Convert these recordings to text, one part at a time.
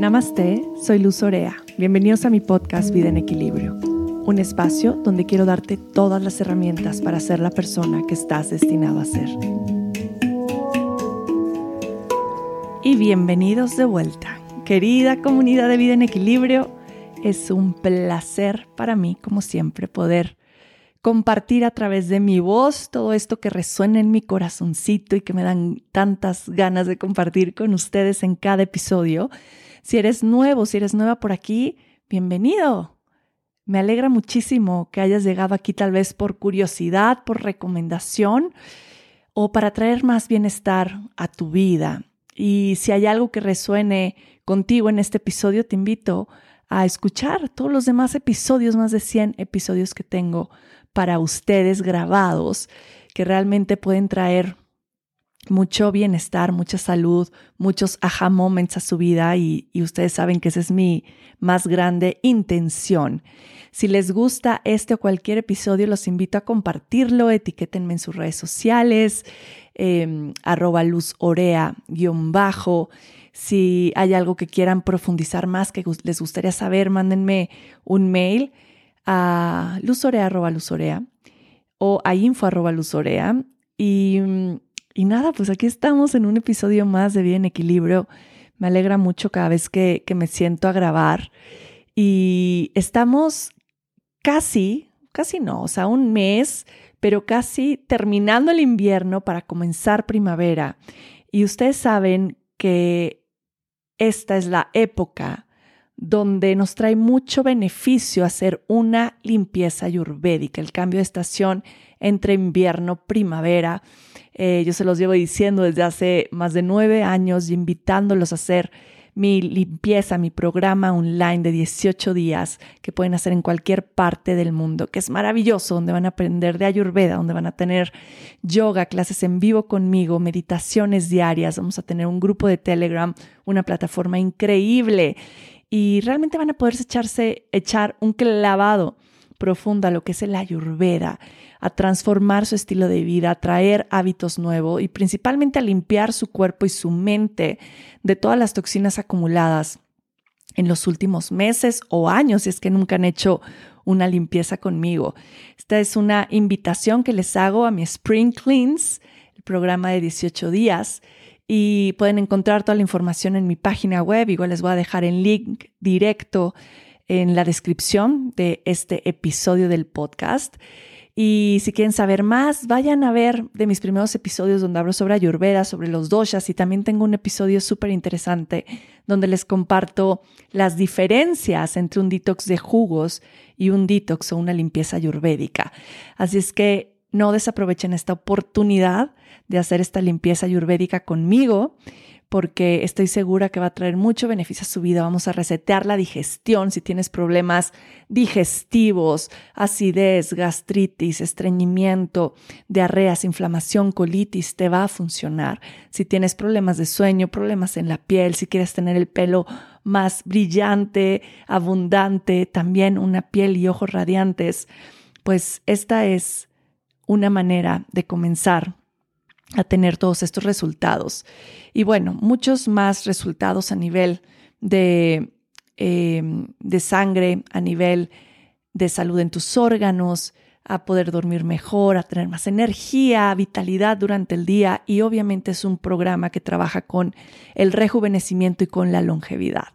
Namaste, soy Luz Orea. Bienvenidos a mi podcast Vida en Equilibrio, un espacio donde quiero darte todas las herramientas para ser la persona que estás destinado a ser. Y bienvenidos de vuelta, querida comunidad de Vida en Equilibrio. Es un placer para mí, como siempre, poder compartir a través de mi voz todo esto que resuena en mi corazoncito y que me dan tantas ganas de compartir con ustedes en cada episodio. Si eres nuevo, si eres nueva por aquí, bienvenido. Me alegra muchísimo que hayas llegado aquí tal vez por curiosidad, por recomendación o para traer más bienestar a tu vida. Y si hay algo que resuene contigo en este episodio, te invito a escuchar todos los demás episodios, más de 100 episodios que tengo para ustedes grabados que realmente pueden traer mucho bienestar, mucha salud, muchos aha moments a su vida y, ustedes saben que esa es mi más grande intención. Si les gusta este o cualquier episodio, los invito a compartirlo, etiquétenme en sus redes sociales, eh, arroba luzorea-bajo. Si hay algo que quieran profundizar más, que les gustaría saber, mándenme un mail a luzorea arroba luzorea o a info arroba luzorea. Y, y nada, pues aquí estamos en un episodio más de Bien Equilibrio. Me alegra mucho cada vez que, que me siento a grabar. Y estamos casi, casi no, o sea, un mes, pero casi terminando el invierno para comenzar primavera. Y ustedes saben que esta es la época donde nos trae mucho beneficio hacer una limpieza ayurvédica, el cambio de estación entre invierno, primavera. Eh, yo se los llevo diciendo desde hace más de nueve años invitándolos a hacer mi limpieza, mi programa online de 18 días que pueden hacer en cualquier parte del mundo, que es maravilloso, donde van a aprender de Ayurveda, donde van a tener yoga, clases en vivo conmigo, meditaciones diarias, vamos a tener un grupo de Telegram, una plataforma increíble. Y realmente van a poder echarse, echar un clavado profundo a lo que es el ayurveda, a transformar su estilo de vida, a traer hábitos nuevos y principalmente a limpiar su cuerpo y su mente de todas las toxinas acumuladas en los últimos meses o años, si es que nunca han hecho una limpieza conmigo. Esta es una invitación que les hago a mi Spring Cleans, el programa de 18 días y pueden encontrar toda la información en mi página web. Igual les voy a dejar el link directo en la descripción de este episodio del podcast. Y si quieren saber más, vayan a ver de mis primeros episodios donde hablo sobre Ayurveda, sobre los doshas y también tengo un episodio súper interesante donde les comparto las diferencias entre un detox de jugos y un detox o una limpieza ayurvédica. Así es que no desaprovechen esta oportunidad de hacer esta limpieza ayurvédica conmigo porque estoy segura que va a traer mucho beneficio a su vida. Vamos a resetear la digestión si tienes problemas digestivos, acidez, gastritis, estreñimiento, diarreas, inflamación, colitis, te va a funcionar. Si tienes problemas de sueño, problemas en la piel, si quieres tener el pelo más brillante, abundante, también una piel y ojos radiantes, pues esta es una manera de comenzar a tener todos estos resultados. Y bueno, muchos más resultados a nivel de, em, de sangre, a nivel de salud en tus órganos, a poder dormir mejor, a tener más energía, vitalidad durante el día y obviamente es un programa que trabaja con el rejuvenecimiento y con la longevidad.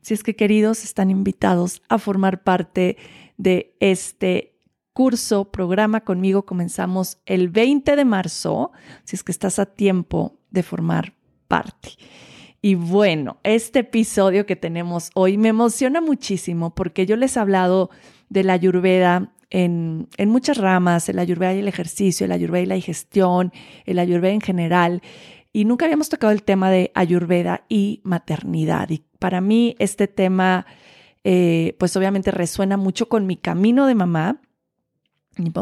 Si es que queridos, están invitados a formar parte de este curso, programa conmigo comenzamos el 20 de marzo, si es que estás a tiempo de formar parte. Y bueno, este episodio que tenemos hoy me emociona muchísimo porque yo les he hablado de la ayurveda en, en, muchas ramas, el ayurveda y el ejercicio, el ayurveda y la digestión, el ayurveda en general, y nunca habíamos tocado el tema de ayurveda y maternidad. Y para mí este tema, eh, pues obviamente resuena mucho con mi camino de mamá,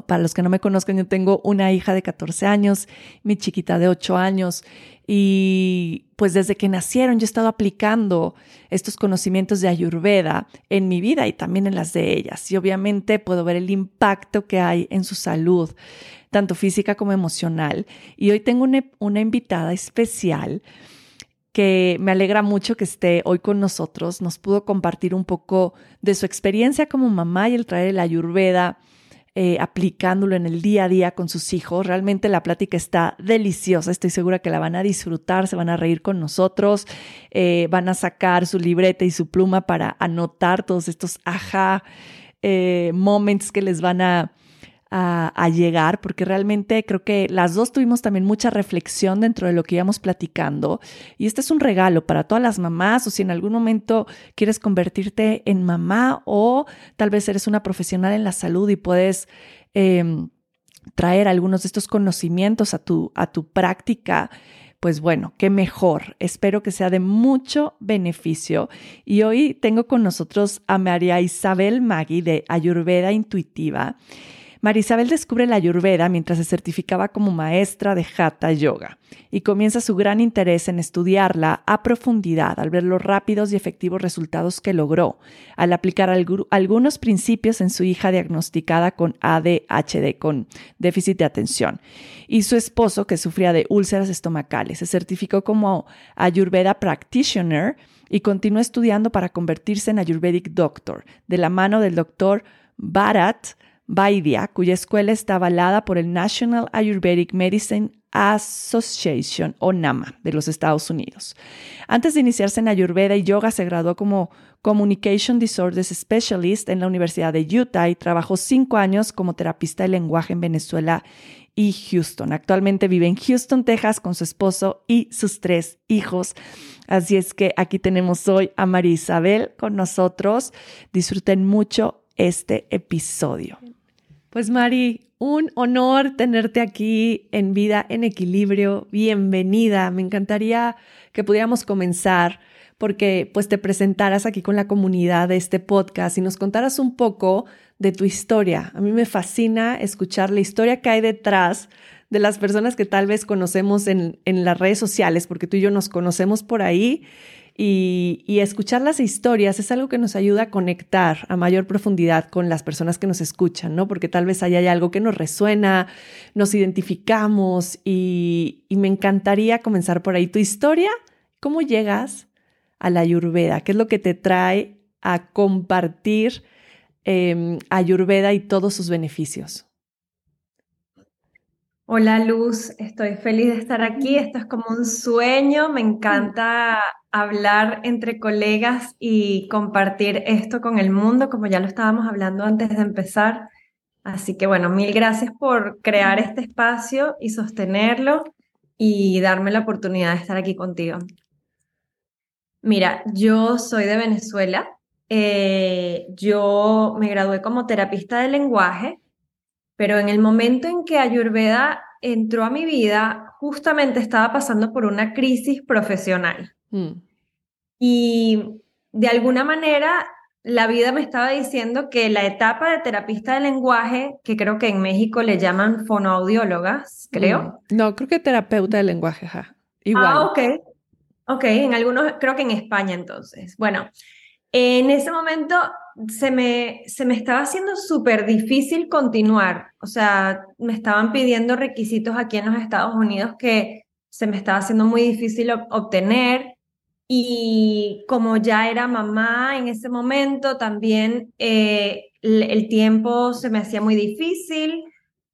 para los que no me conozcan, yo tengo una hija de 14 años, mi chiquita de 8 años, y pues desde que nacieron yo he estado aplicando estos conocimientos de Ayurveda en mi vida y también en las de ellas. Y obviamente puedo ver el impacto que hay en su salud, tanto física como emocional. Y hoy tengo una, una invitada especial que me alegra mucho que esté hoy con nosotros. Nos pudo compartir un poco de su experiencia como mamá y el traer la ayurveda, eh, aplicándolo en el día a día con sus hijos. Realmente la plática está deliciosa. Estoy segura que la van a disfrutar, se van a reír con nosotros, eh, van a sacar su libreta y su pluma para anotar todos estos ajá eh, moments que les van a a, llegar, porque realmente creo que las dos tuvimos también mucha reflexión dentro de lo que íbamos platicando. Y este es un regalo para todas las mamás, o si en algún momento quieres convertirte en mamá o tal vez eres una profesional en la salud y puedes... Em, traer algunos de estos conocimientos a tu, a tu práctica, pues bueno, qué mejor. Espero que sea de mucho beneficio. Y hoy tengo con nosotros a María Isabel Magui de Ayurveda Intuitiva. Marisabel descubre la Ayurveda mientras se certificaba como maestra de Hatha Yoga y comienza su gran interés en estudiarla a profundidad al ver los rápidos y efectivos resultados que logró al aplicar algunos principios en su hija diagnosticada con ADHD, con déficit de atención, y su esposo que sufría de úlceras estomacales. Se certificó como Ayurveda Practitioner y continuó estudiando para convertirse en Ayurvedic Doctor, de la mano del doctor Bharat Vaidya, cuya escuela está avalada por el National Ayurvedic Medicine Association o NAMA de los Estados Unidos. Antes de iniciarse en Ayurveda y Yoga, se graduó como Communication Disorders Specialist en la Universidad de Utah y trabajó cinco años como terapista de lenguaje en Venezuela y Houston. Actualmente vive en Houston, Texas, con su esposo y sus tres hijos. Así es que aquí tenemos hoy a María Isabel con nosotros. Disfruten mucho este episodio. Pues Mari, un honor tenerte aquí en Vida en Equilibrio. Bienvenida. Me encantaría que pudiéramos comenzar porque pues te presentaras aquí con la comunidad de este podcast y nos contaras un poco de tu historia. A mí me fascina escuchar la historia que hay detrás de las personas que tal vez conocemos en, en las redes sociales, porque tú y yo nos conocemos por ahí y, escuchar las historias es algo que nos ayuda a conectar a mayor profundidad con las personas que nos escuchan, ¿no? Porque tal vez haya algo que nos resuena, nos identificamos y, me encantaría comenzar por ahí. Tu historia, ¿cómo llegas a la Ayurveda? ¿Qué es lo que te trae a compartir eh, Ayurveda y todos sus beneficios? Hola Luz, estoy feliz de estar aquí. Esto es como un sueño. Me encanta hablar entre colegas y compartir esto con el mundo, como ya lo estábamos hablando antes de empezar. Así que bueno, mil gracias por crear este espacio y sostenerlo y darme la oportunidad de estar aquí contigo. Mira, yo soy de Venezuela. Eh, yo me gradué como terapista de lenguaje pero en el momento en que Ayurveda entró a mi vida, justamente estaba pasando por una crisis profesional. Mm. Y de alguna manera la vida me estaba diciendo que la etapa de terapista de lenguaje, que creo que en México le llaman fonoaudiólogas, creo. Mm. No, creo que terapeuta de lenguaje, ja. Igual. Ah, ok. Ok, en algunos, creo que en España entonces. Bueno, en ese momento se me, se me estaba haciendo súper difícil continuar. O sea, me estaban pidiendo requisitos aquí en los Estados Unidos que se me estaba haciendo muy difícil obtener. Y como ya era mamá en ese momento, también eh, el, tiempo se me hacía muy difícil.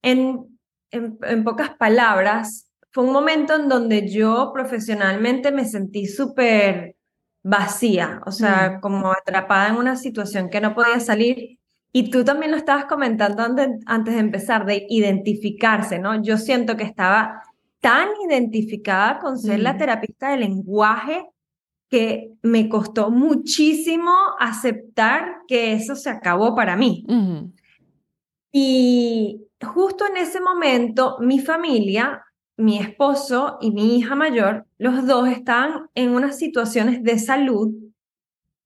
En, en, en pocas palabras, fue un momento en donde yo profesionalmente me sentí súper vacía, o sea, mm. como atrapada en una situación que no podía salir. Y tú también lo estabas comentando antes, de empezar, de identificarse, ¿no? Yo siento que estaba tan identificada con ser la mm. terapista de lenguaje que me costó muchísimo aceptar que eso se acabó para mí. Y justo en ese momento, mi familia mi esposo y mi hija mayor, los dos están en unas situaciones de salud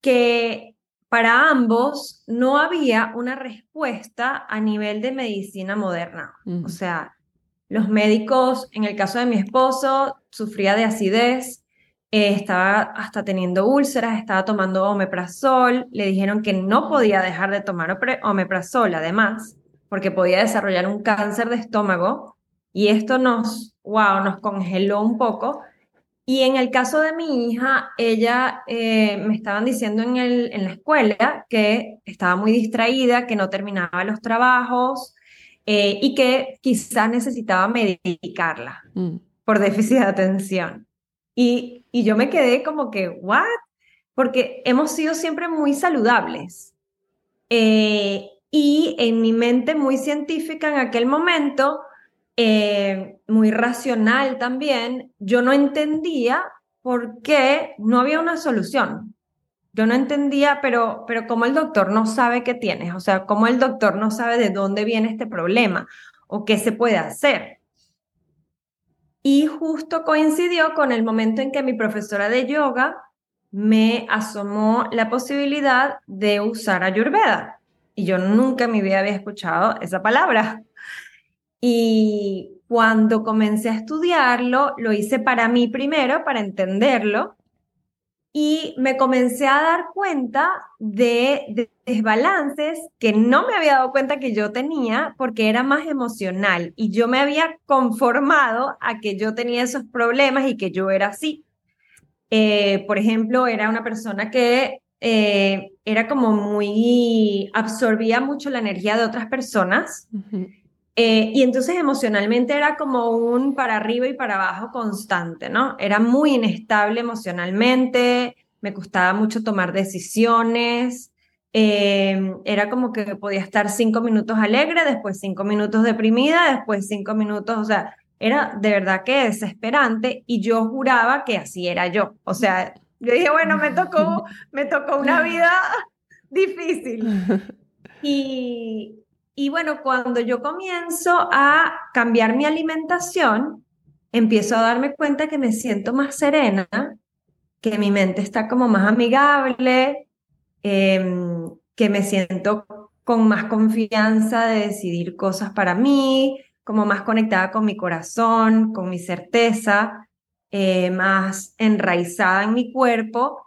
que para ambos no había una respuesta a nivel de medicina moderna. O sea, los médicos, en el caso de mi esposo, sufría de acidez, eh, estaba hasta teniendo úlceras, estaba tomando omeprazol, le dijeron que no podía dejar de tomar omeprazol, además, porque podía desarrollar un cáncer de estómago, y esto nos wow, nos congeló un poco. Y en el caso de mi hija, ella eh, me estaban diciendo en, el, en la escuela que estaba muy distraída, que no terminaba los trabajos eh, y que quizás necesitaba medicarla mm. por déficit de atención. Y, y yo me quedé como que, ¿what? Porque hemos sido siempre muy saludables. Eh, y en mi mente muy científica en aquel momento, eh, muy racional también, yo no entendía por qué no había una solución. Yo no entendía, pero, pero cómo el doctor no sabe qué tienes, o sea, cómo el doctor no sabe de dónde viene este problema o qué se puede hacer. Y justo coincidió con el momento en que mi profesora de yoga me asomó la posibilidad de usar Ayurveda. Y yo nunca en mi vida había escuchado esa palabra. Y cuando comencé a estudiarlo, lo hice para mí primero, para entenderlo, y me comencé a dar cuenta de, desbalances que no me había dado cuenta que yo tenía porque era más emocional y yo me había conformado a que yo tenía esos problemas y que yo era así. Eh, por ejemplo, era una persona que eh, era como muy, absorbía mucho la energía de otras personas. Eh, y entonces emocionalmente era como un para arriba y para abajo constante, ¿no? Era muy inestable emocionalmente, me costaba mucho tomar decisiones, eh, era como que podía estar cinco minutos alegre, después cinco minutos deprimida, después cinco minutos, o sea, era de verdad que desesperante y yo juraba que así era yo. O sea, yo dije, bueno, me tocó, me tocó una vida difícil. Y, y bueno, cuando yo comienzo a cambiar mi alimentación, empiezo a darme cuenta que me siento más serena, que mi mente está como más amigable, em, que me siento con más confianza de decidir cosas para mí, como más conectada con mi corazón, con mi certeza, eh, más enraizada en mi cuerpo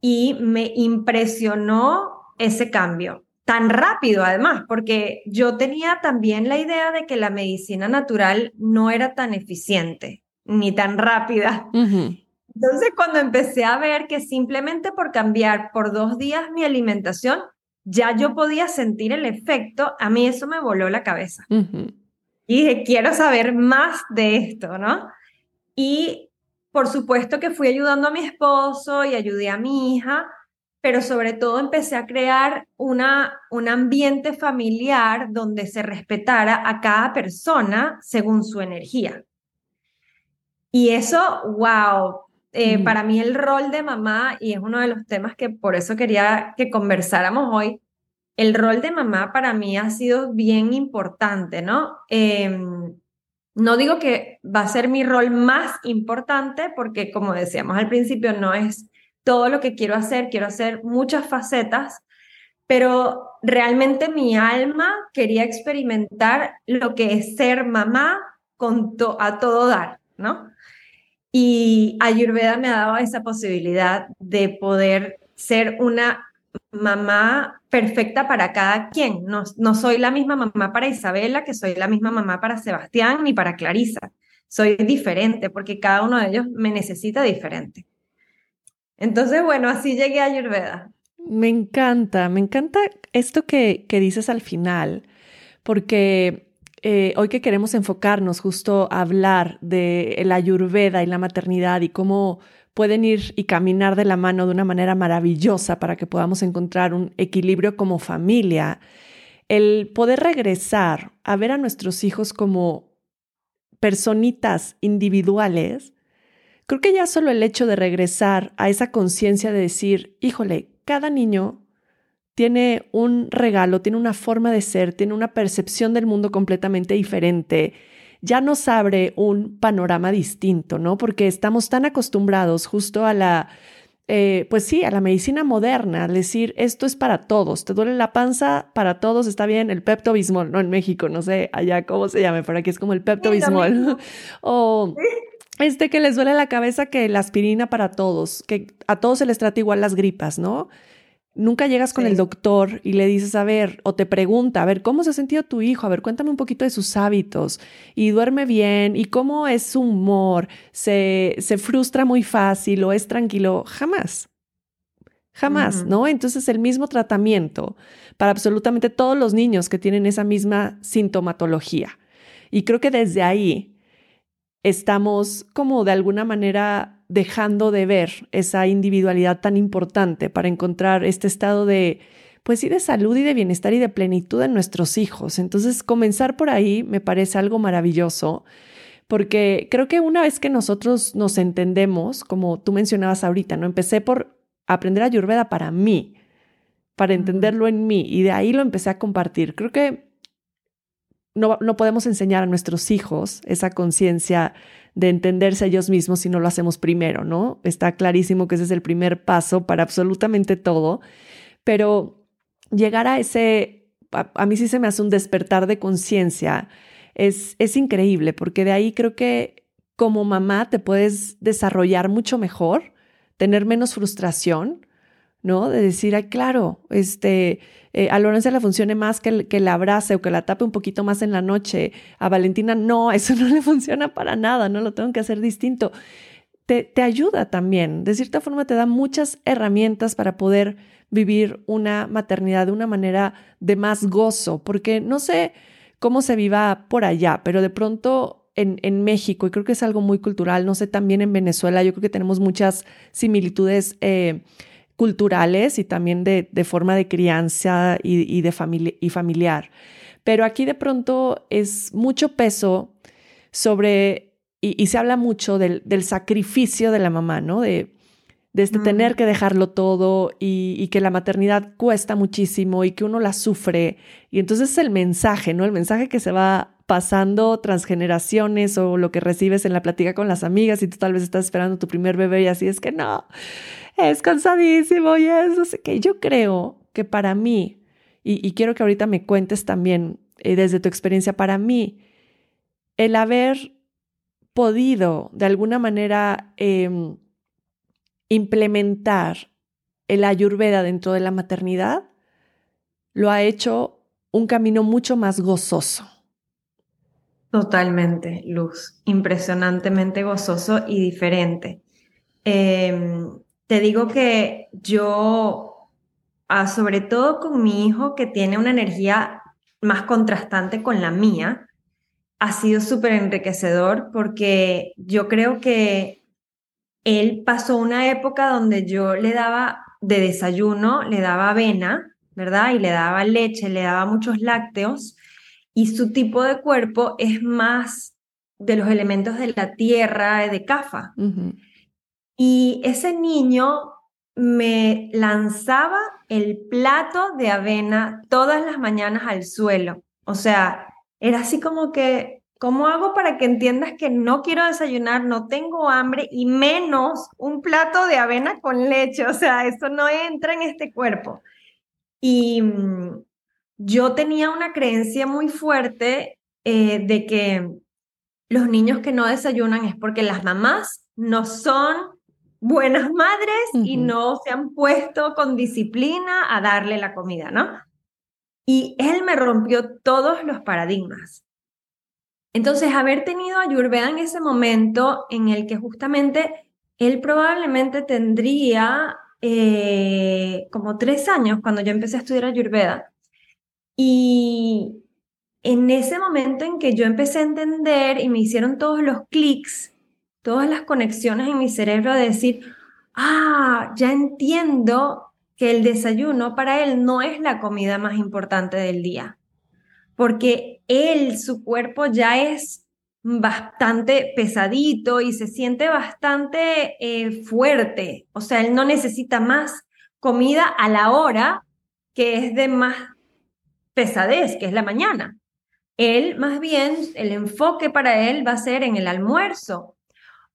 y me impresionó ese cambio tan rápido además, porque yo tenía también la idea de que la medicina natural no era tan eficiente ni tan rápida. Entonces, cuando empecé a ver que simplemente por cambiar por dos días mi alimentación, ya yo podía sentir el efecto, a mí eso me voló la cabeza. Y dije, quiero saber más de esto, ¿no? Y por supuesto que fui ayudando a mi esposo y ayudé a mi hija pero sobre todo empecé a crear una, un ambiente familiar donde se respetara a cada persona según su energía. Y eso, wow, eh, mm. para mí el rol de mamá, y es uno de los temas que por eso quería que conversáramos hoy, el rol de mamá para mí ha sido bien importante, ¿no? Em, no digo que va a ser mi rol más importante, porque como decíamos al principio, no es todo lo que quiero hacer, quiero hacer muchas facetas, pero realmente mi alma quería experimentar lo que es ser mamá con a todo dar, ¿no? Y Ayurveda me ha dado esa posibilidad de poder ser una mamá perfecta para cada quien. No, no soy la misma mamá para Isabela que soy la misma mamá para Sebastián ni para Clarisa. Soy diferente porque cada uno de ellos me necesita diferente. Entonces, bueno, así llegué a Ayurveda. Me encanta, me encanta esto que, que dices al final, porque eh, hoy que queremos enfocarnos justo a hablar de la Ayurveda y la maternidad y cómo pueden ir y caminar de la mano de una manera maravillosa para que podamos encontrar un equilibrio como familia, el poder regresar a ver a nuestros hijos como personitas individuales Creo que ya solo el hecho de regresar a esa conciencia de decir, híjole, cada niño tiene un regalo, tiene una forma de ser, tiene una percepción del mundo completamente diferente, ya nos abre un panorama distinto, ¿no? Porque estamos tan acostumbrados justo a la, eh, pues sí, a la medicina moderna, al decir, esto es para todos, te duele la panza, para todos está bien, el Pepto Bismol, no en México, no sé allá cómo se llame, pero aquí es como el Pepto Bismol. o este que les duele la cabeza que la aspirina para todos, que a todos se les trata igual las gripas, ¿no? nunca llegas con el doctor y le dices, a ver, o te pregunta, a ver, ¿cómo se ha sentido tu hijo? A ver, cuéntame un poquito de sus hábitos y duerme bien y cómo es su humor, se, se frustra muy fácil o es tranquilo. Jamás. Jamás, ¿no? Entonces el mismo tratamiento para absolutamente todos los niños que tienen esa misma sintomatología. Y creo que desde ahí estamos como de alguna manera dejando de ver esa individualidad tan importante para encontrar este estado de, pues sí, de salud y de bienestar y de plenitud en nuestros hijos. Entonces, comenzar por ahí me parece algo maravilloso, porque creo que una vez que nosotros nos entendemos, como tú mencionabas ahorita, ¿no? Empecé por aprender Ayurveda para mí, para entenderlo en mí, y de ahí lo empecé a compartir. Creo que no, podemos enseñar a nuestros hijos esa conciencia de entenderse a ellos mismos si no lo hacemos primero, ¿no? Está clarísimo que ese es el primer paso para absolutamente todo, pero llegar a ese, a, mí sí se me hace un despertar de conciencia, es, es increíble, porque de ahí creo que como mamá te puedes desarrollar mucho mejor, tener menos frustración, ¿no? De decir, ay, claro, este, eh, a Lorenza le funcione más que, que la abrace o que la tape un poquito más en la noche. A Valentina no, eso no le funciona para nada, no lo tengo que hacer distinto. Te, te ayuda también, de cierta forma te da muchas herramientas para poder vivir una maternidad de una manera de más gozo, porque no sé cómo se viva por allá, pero de pronto en, en, México, y creo que es algo muy cultural, no sé, también en Venezuela, yo creo que tenemos muchas similitudes eh, culturales y también de, forma de crianza y, de familia, y familiar. Pero aquí de pronto es mucho peso sobre, y, se habla mucho del, sacrificio de la mamá, ¿no? De, de este tener que dejarlo todo y, y, que la maternidad cuesta muchísimo y que uno la sufre. Y entonces el mensaje, ¿no? El mensaje que se va pasando transgeneraciones o lo que recibes en la plática con las amigas y tú tal vez estás esperando tu primer bebé y así es que no, es cansadísimo y es sé qué. Yo creo que para mí, y, quiero que ahorita me cuentes también eh, desde tu experiencia, para mí, el haber podido de alguna manera em, implementar el ayurveda dentro de la maternidad, lo ha hecho un camino mucho más gozoso. Totalmente, Luz, impresionantemente gozoso y diferente. Em, te digo que yo, ah, sobre todo con mi hijo que tiene una energía más contrastante con la mía, ha sido súper enriquecedor porque yo creo que él pasó una época donde yo le daba de desayuno, le daba avena, ¿verdad? Y le daba leche, le daba muchos lácteos y su tipo de cuerpo es más de los elementos de la tierra, de cafa. Y ese niño me lanzaba el plato de avena todas las mañanas al suelo. O sea, era así como que, ¿cómo hago para que entiendas que no quiero desayunar, no tengo hambre y menos un plato de avena con leche? O sea, eso no entra en este cuerpo. Y mm, yo tenía una creencia muy fuerte eh, de que los niños que no desayunan es porque las mamás no son buenas madres y no se han puesto con disciplina a darle la comida, ¿no? Y él me rompió todos los paradigmas. Entonces, haber tenido a Ayurveda en ese momento en el que justamente él probablemente tendría eh, como tres años cuando yo empecé a estudiar Ayurveda. Y en ese momento en que yo empecé a entender y me hicieron todos los clics todas las conexiones en mi cerebro de decir, ah, ya entiendo que el desayuno para él no es la comida más importante del día, porque él, su cuerpo ya es bastante pesadito y se siente bastante eh, fuerte, o sea, él no necesita más comida a la hora que es de más pesadez, que es la mañana. Él, más bien, el enfoque para él va a ser en el almuerzo,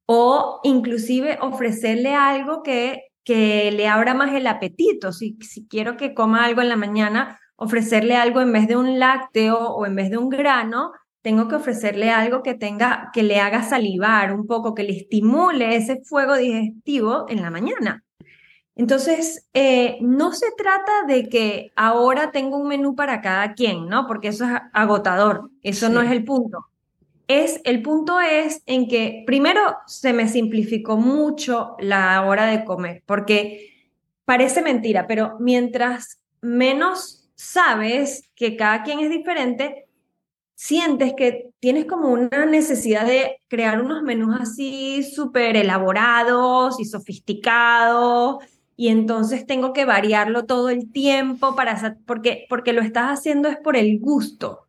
o inclusive ofrecerle algo que, que le abra más el apetito. Si, si quiero que coma algo en la mañana, ofrecerle algo en vez de un lácteo o en vez de un grano, tengo que ofrecerle algo que tenga, que le haga salivar un poco, que le estimule ese fuego digestivo en la mañana. Entonces, eh, no se trata de que ahora tengo un menú para cada quien, ¿no? Porque eso es agotador, eso no es el punto. Es, el punto es en que primero se me simplificó mucho la hora de comer, porque parece mentira, pero mientras menos sabes que cada quien es diferente, sientes que tienes como una necesidad de crear unos menús así súper elaborados y sofisticados y entonces tengo que variarlo todo el tiempo para porque porque lo estás haciendo es por el gusto,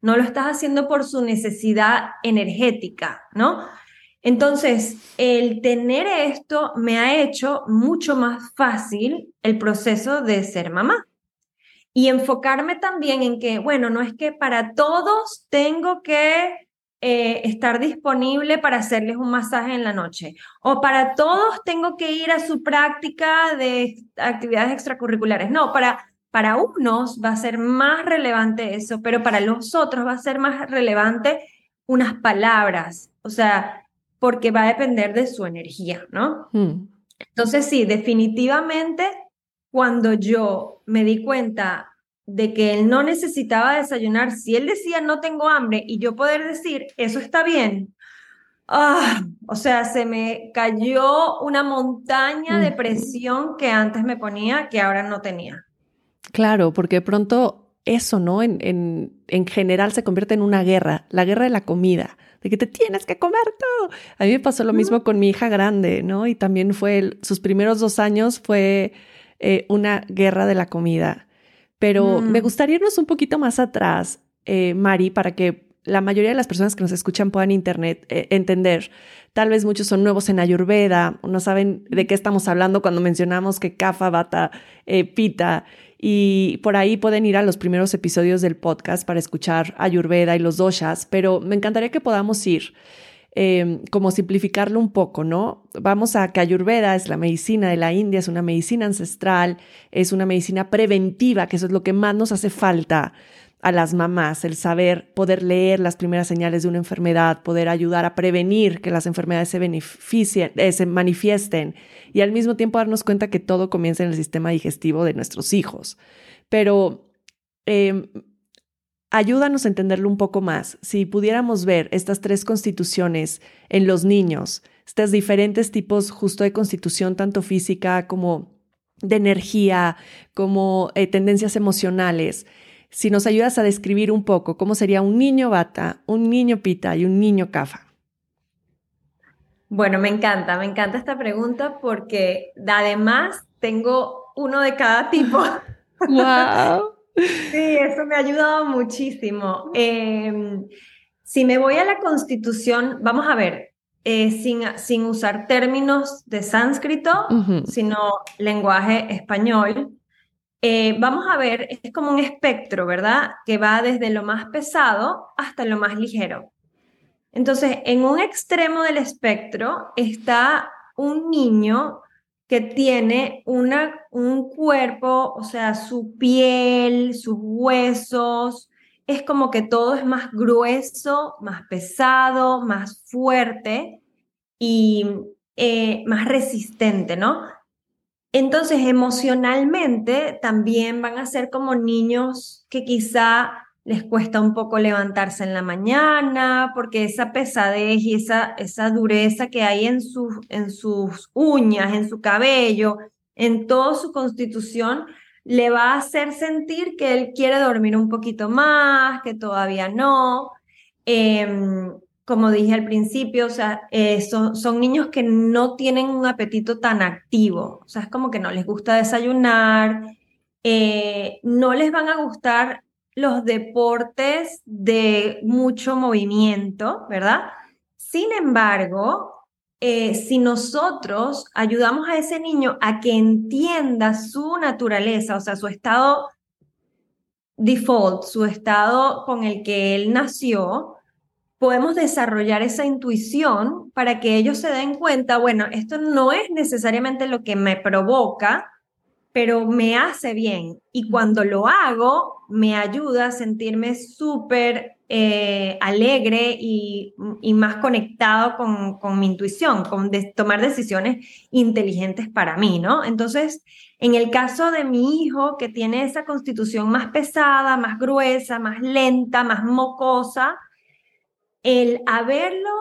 no lo estás haciendo por su necesidad energética, ¿no? Entonces, el tener esto me ha hecho mucho más fácil el proceso de ser mamá. Y enfocarme también en que, bueno, no es que para todos tengo que eh, estar disponible para hacerles un masaje en la noche. O para todos tengo que ir a su práctica de actividades extracurriculares. No, para, para unos va a ser más relevante eso, pero para los otros va a ser más relevante unas palabras. O sea, porque va a depender de su energía, ¿no? Hmm. Entonces, sí, definitivamente, cuando yo me di cuenta de que él no necesitaba desayunar, si él decía no tengo hambre y yo poder decir eso está bien, ah, o sea, se me cayó una montaña de presión que antes me ponía que ahora no tenía. Claro, porque de pronto eso, ¿no? En, en, en general se convierte en una guerra, la guerra de la comida, de que te tienes que comer todo. A mí me pasó lo mismo con mi hija grande, ¿no? Y también fue, sus primeros dos años fue eh, una guerra de la comida pero me mm. gustaría irnos un poquito más atrás, eh, Mari, para que la mayoría de las personas que nos escuchan puedan internet eh, entender. Tal vez muchos son nuevos en Ayurveda, no saben de qué estamos hablando cuando mencionamos que Kafa, Bata, eh, Pita. Y por ahí pueden ir a los primeros episodios del podcast para escuchar Ayurveda y los doshas, pero me encantaría que podamos ir Em, como simplificarlo un poco, ¿no? Vamos a que Ayurveda es la medicina de la India, es una medicina ancestral, es una medicina preventiva, que eso es lo que más nos hace falta a las mamás, el saber poder leer las primeras señales de una enfermedad, poder ayudar a prevenir que las enfermedades se, beneficien, eh, se manifiesten y al mismo tiempo darnos cuenta que todo comienza en el sistema digestivo de nuestros hijos. Pero em, Ayúdanos a entenderlo un poco más. Si pudiéramos ver estas tres constituciones en los niños, estos diferentes tipos justo de constitución, tanto física como de energía, como eh, tendencias emocionales, si nos ayudas a describir un poco cómo sería un niño bata, un niño pita y un niño cafa. Bueno, me encanta, me encanta esta pregunta porque además tengo uno de cada tipo. ¡Wow! Sí, eso me ha ayudado muchísimo. Em, si me voy a la constitución, vamos a ver, eh, sin, sin, usar términos de sánscrito, sino lenguaje español, eh, vamos a ver, es como un espectro, ¿verdad? Que va desde lo más pesado hasta lo más ligero. Entonces, en un extremo del espectro está un niño que tiene una, un cuerpo, o sea, su piel, sus huesos, es como que todo es más grueso, más pesado, más fuerte y eh, más resistente, ¿no? Entonces, emocionalmente también van a ser como niños que quizá les cuesta un poco levantarse en la mañana, porque esa pesadez y esa, esa dureza que hay en, en sus uñas, en su cabello, en toda su constitución, le va a hacer sentir que él quiere dormir un poquito más, que todavía no. Em, como dije al principio, o sea, eh, son, son, niños que no tienen un apetito tan activo, o sea, es como que no les gusta desayunar, eh, no les van a gustar los deportes de mucho movimiento, ¿verdad? Sin embargo, eh, si nosotros ayudamos a ese niño a que entienda su naturaleza, o sea, su estado default, su estado con el que él nació, podemos desarrollar esa intuición para que ellos se den cuenta, bueno, esto no es necesariamente lo que me provoca pero me hace bien. Y cuando lo hago, me ayuda a sentirme súper eh, alegre y, más conectado con, con mi intuición, con tomar decisiones inteligentes para mí, ¿no? Entonces, en el caso de mi hijo, que tiene esa constitución más pesada, más gruesa, más lenta, más mocosa, el haberlo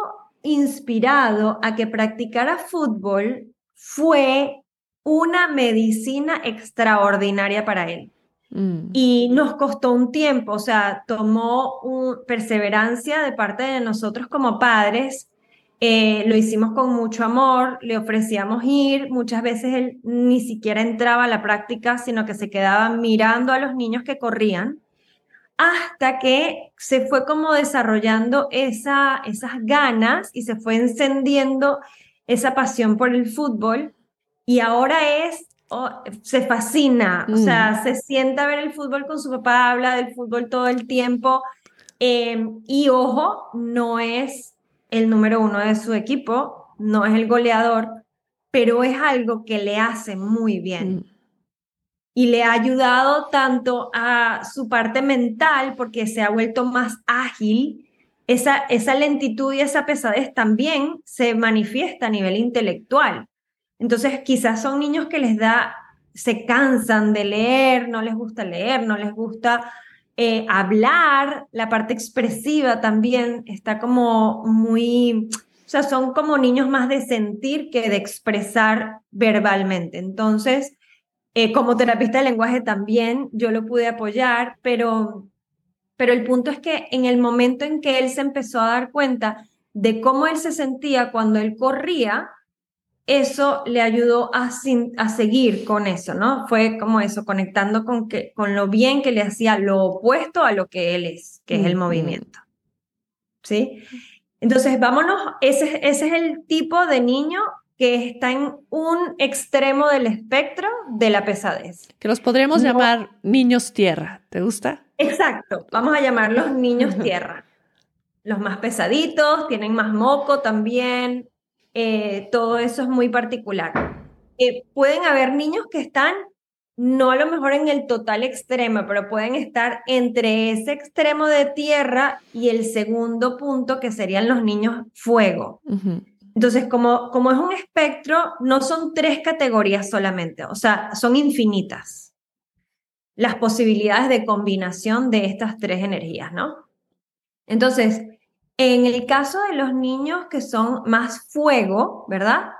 inspirado a que practicara fútbol fue una medicina extraordinaria para él. Mm. Y nos costó un tiempo, o sea, tomó perseverancia de parte de nosotros como padres. Eh, lo hicimos con mucho amor, le ofrecíamos ir, muchas veces él ni siquiera entraba a la práctica, sino que se quedaba mirando a los niños que corrían, hasta que se fue como desarrollando esa, esas ganas y se fue encendiendo esa pasión por el fútbol y ahora es, oh, se fascina, o sea, mm. se sienta a ver el fútbol con su papá, habla del fútbol todo el tiempo. Em, y ojo, no es el número uno de su equipo, no es el goleador, pero es algo que le hace muy bien. Mm. Y le ha ayudado tanto a su parte mental porque se ha vuelto más ágil. Esa, esa lentitud y esa pesadez también se manifiesta a nivel intelectual. Entonces, quizás son niños que les da, se cansan de leer, no les gusta leer, no les gusta eh, hablar, la parte expresiva también está como muy, o sea, son como niños más de sentir que de expresar verbalmente. Entonces, eh, como terapista de lenguaje también yo lo pude apoyar, pero, pero el punto es que en el momento en que él se empezó a dar cuenta de cómo él se sentía cuando él corría, eso le ayudó a, a, seguir con eso, ¿no? Fue como eso, conectando con, que, con lo bien que le hacía lo opuesto a lo que él es, que es el movimiento. ¿Sí? Entonces, vámonos, ese, ese es el tipo de niño que está en un extremo del espectro de la pesadez. Que los podríamos llamar niños tierra, ¿te gusta? Exacto, vamos a llamarlos niños tierra. Los más pesaditos, tienen más moco también, eh, todo eso es muy particular. Eh, pueden haber niños que están no a lo mejor en el total extremo, pero pueden estar entre ese extremo de tierra y el segundo punto que serían los niños fuego. Entonces, como, como es un espectro, no son tres categorías solamente, o sea, son infinitas las posibilidades de combinación de estas tres energías, ¿no? Entonces, en el caso de los niños que son más fuego, ¿verdad?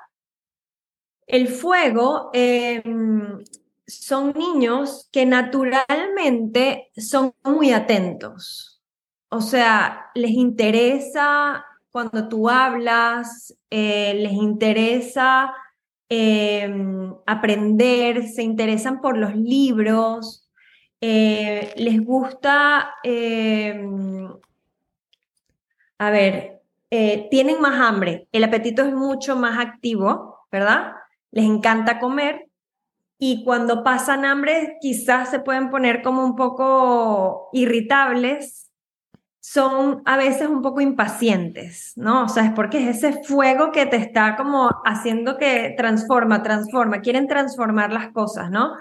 El fuego em, son niños que naturalmente son muy atentos. O sea, les interesa cuando tú hablas, eh, les interesa em, aprender, se interesan por los libros, eh, les gusta em, a ver, eh, tienen más hambre, el apetito es mucho más activo, ¿verdad? Les encanta comer y cuando pasan hambre quizás se pueden poner como un poco irritables, son a veces un poco impacientes, ¿no? O sea, es porque es ese fuego que te está como haciendo que transforma, transforma, quieren transformar las cosas, ¿no?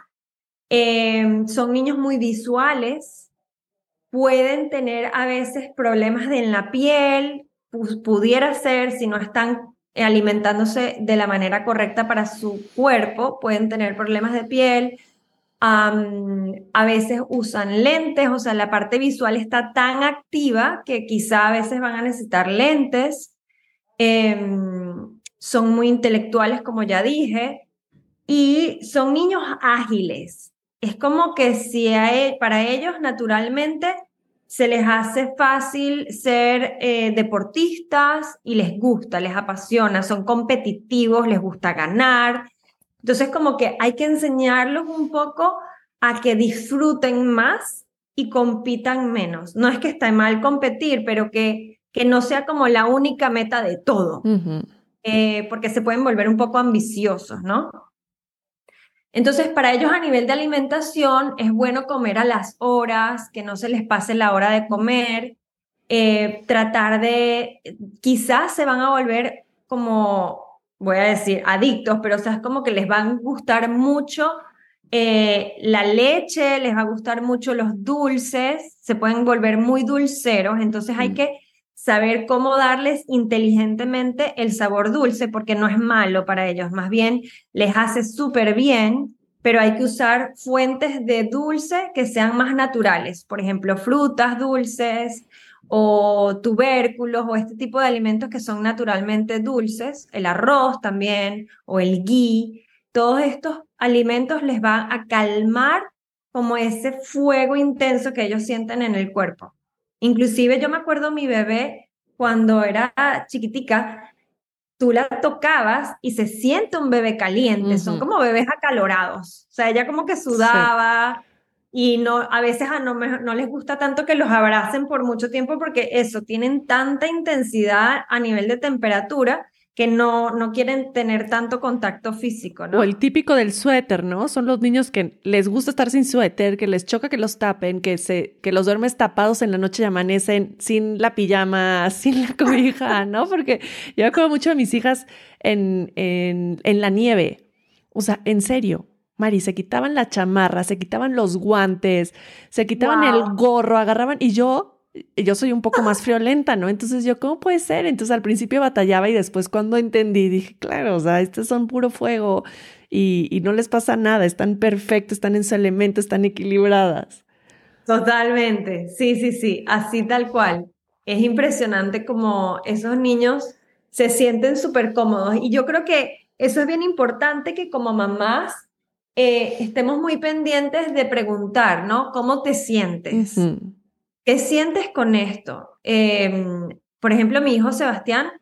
Em, son niños muy visuales, pueden tener a veces problemas en la piel, pudiera ser si no están alimentándose de la manera correcta para su cuerpo, pueden tener problemas de piel. a veces usan lentes, o sea, la parte visual está tan activa que quizá a veces van a necesitar lentes. Em, son muy intelectuales, como ya dije, y son niños ágiles. Es como que si e, para ellos naturalmente se les hace fácil ser eh, deportistas y les gusta, les apasiona, son competitivos, les gusta ganar. Entonces como que hay que enseñarlos un poco a que disfruten más y compitan menos. No es que esté mal competir, pero que, que no sea como la única meta de todo, eh, porque se pueden volver un poco ambiciosos, ¿no? Entonces, para ellos a nivel de alimentación es bueno comer a las horas, que no se les pase la hora de comer, eh, tratar de, quizás se van a volver como, voy a decir, adictos, pero o sea, es como que les van a gustar mucho eh, la leche, les va a gustar mucho los dulces, se pueden volver muy dulceros, entonces hay mm. que saber cómo darles inteligentemente el sabor dulce, porque no es malo para ellos, más bien les hace súper bien, pero hay que usar fuentes de dulce que sean más naturales, por ejemplo, frutas dulces o tubérculos o este tipo de alimentos que son naturalmente dulces, el arroz también o el ghee, todos estos alimentos les van a calmar como ese fuego intenso que ellos sienten en el cuerpo. Inclusive yo me acuerdo mi bebé cuando era chiquitica, tú la tocabas y se siente un bebé caliente, son como bebés acalorados, o sea, ella como que sudaba y no, a veces a no, no les gusta tanto que los abracen por mucho tiempo porque eso, tienen tanta intensidad a nivel de temperatura que no, no quieren tener tanto contacto físico, ¿no? O el típico del suéter, ¿no? Son los niños que les gusta estar sin suéter, que les choca que los tapen, que, se, que los duermes tapados en la noche y amanecen sin la pijama, sin la cobija, ¿no? Porque yo acuerdo mucho a mis hijas en, en, en la nieve. O sea, en serio, Mari, se quitaban la chamarra, se quitaban los guantes, se quitaban el gorro, agarraban y yo yo soy un poco más friolenta, ¿no? Entonces yo, ¿cómo puede ser? Entonces al principio batallaba y después cuando entendí dije, claro, o sea, estos son puro fuego y, y no les pasa nada, están perfectos, están en su elemento, están equilibradas. Totalmente, sí, sí, sí, así tal cual. Es impresionante como esos niños se sienten súper cómodos y yo creo que eso es bien importante que como mamás eh, estemos muy pendientes de preguntar, ¿no? ¿Cómo te sientes? ¿Qué sientes con esto? Em, por ejemplo, mi hijo Sebastián,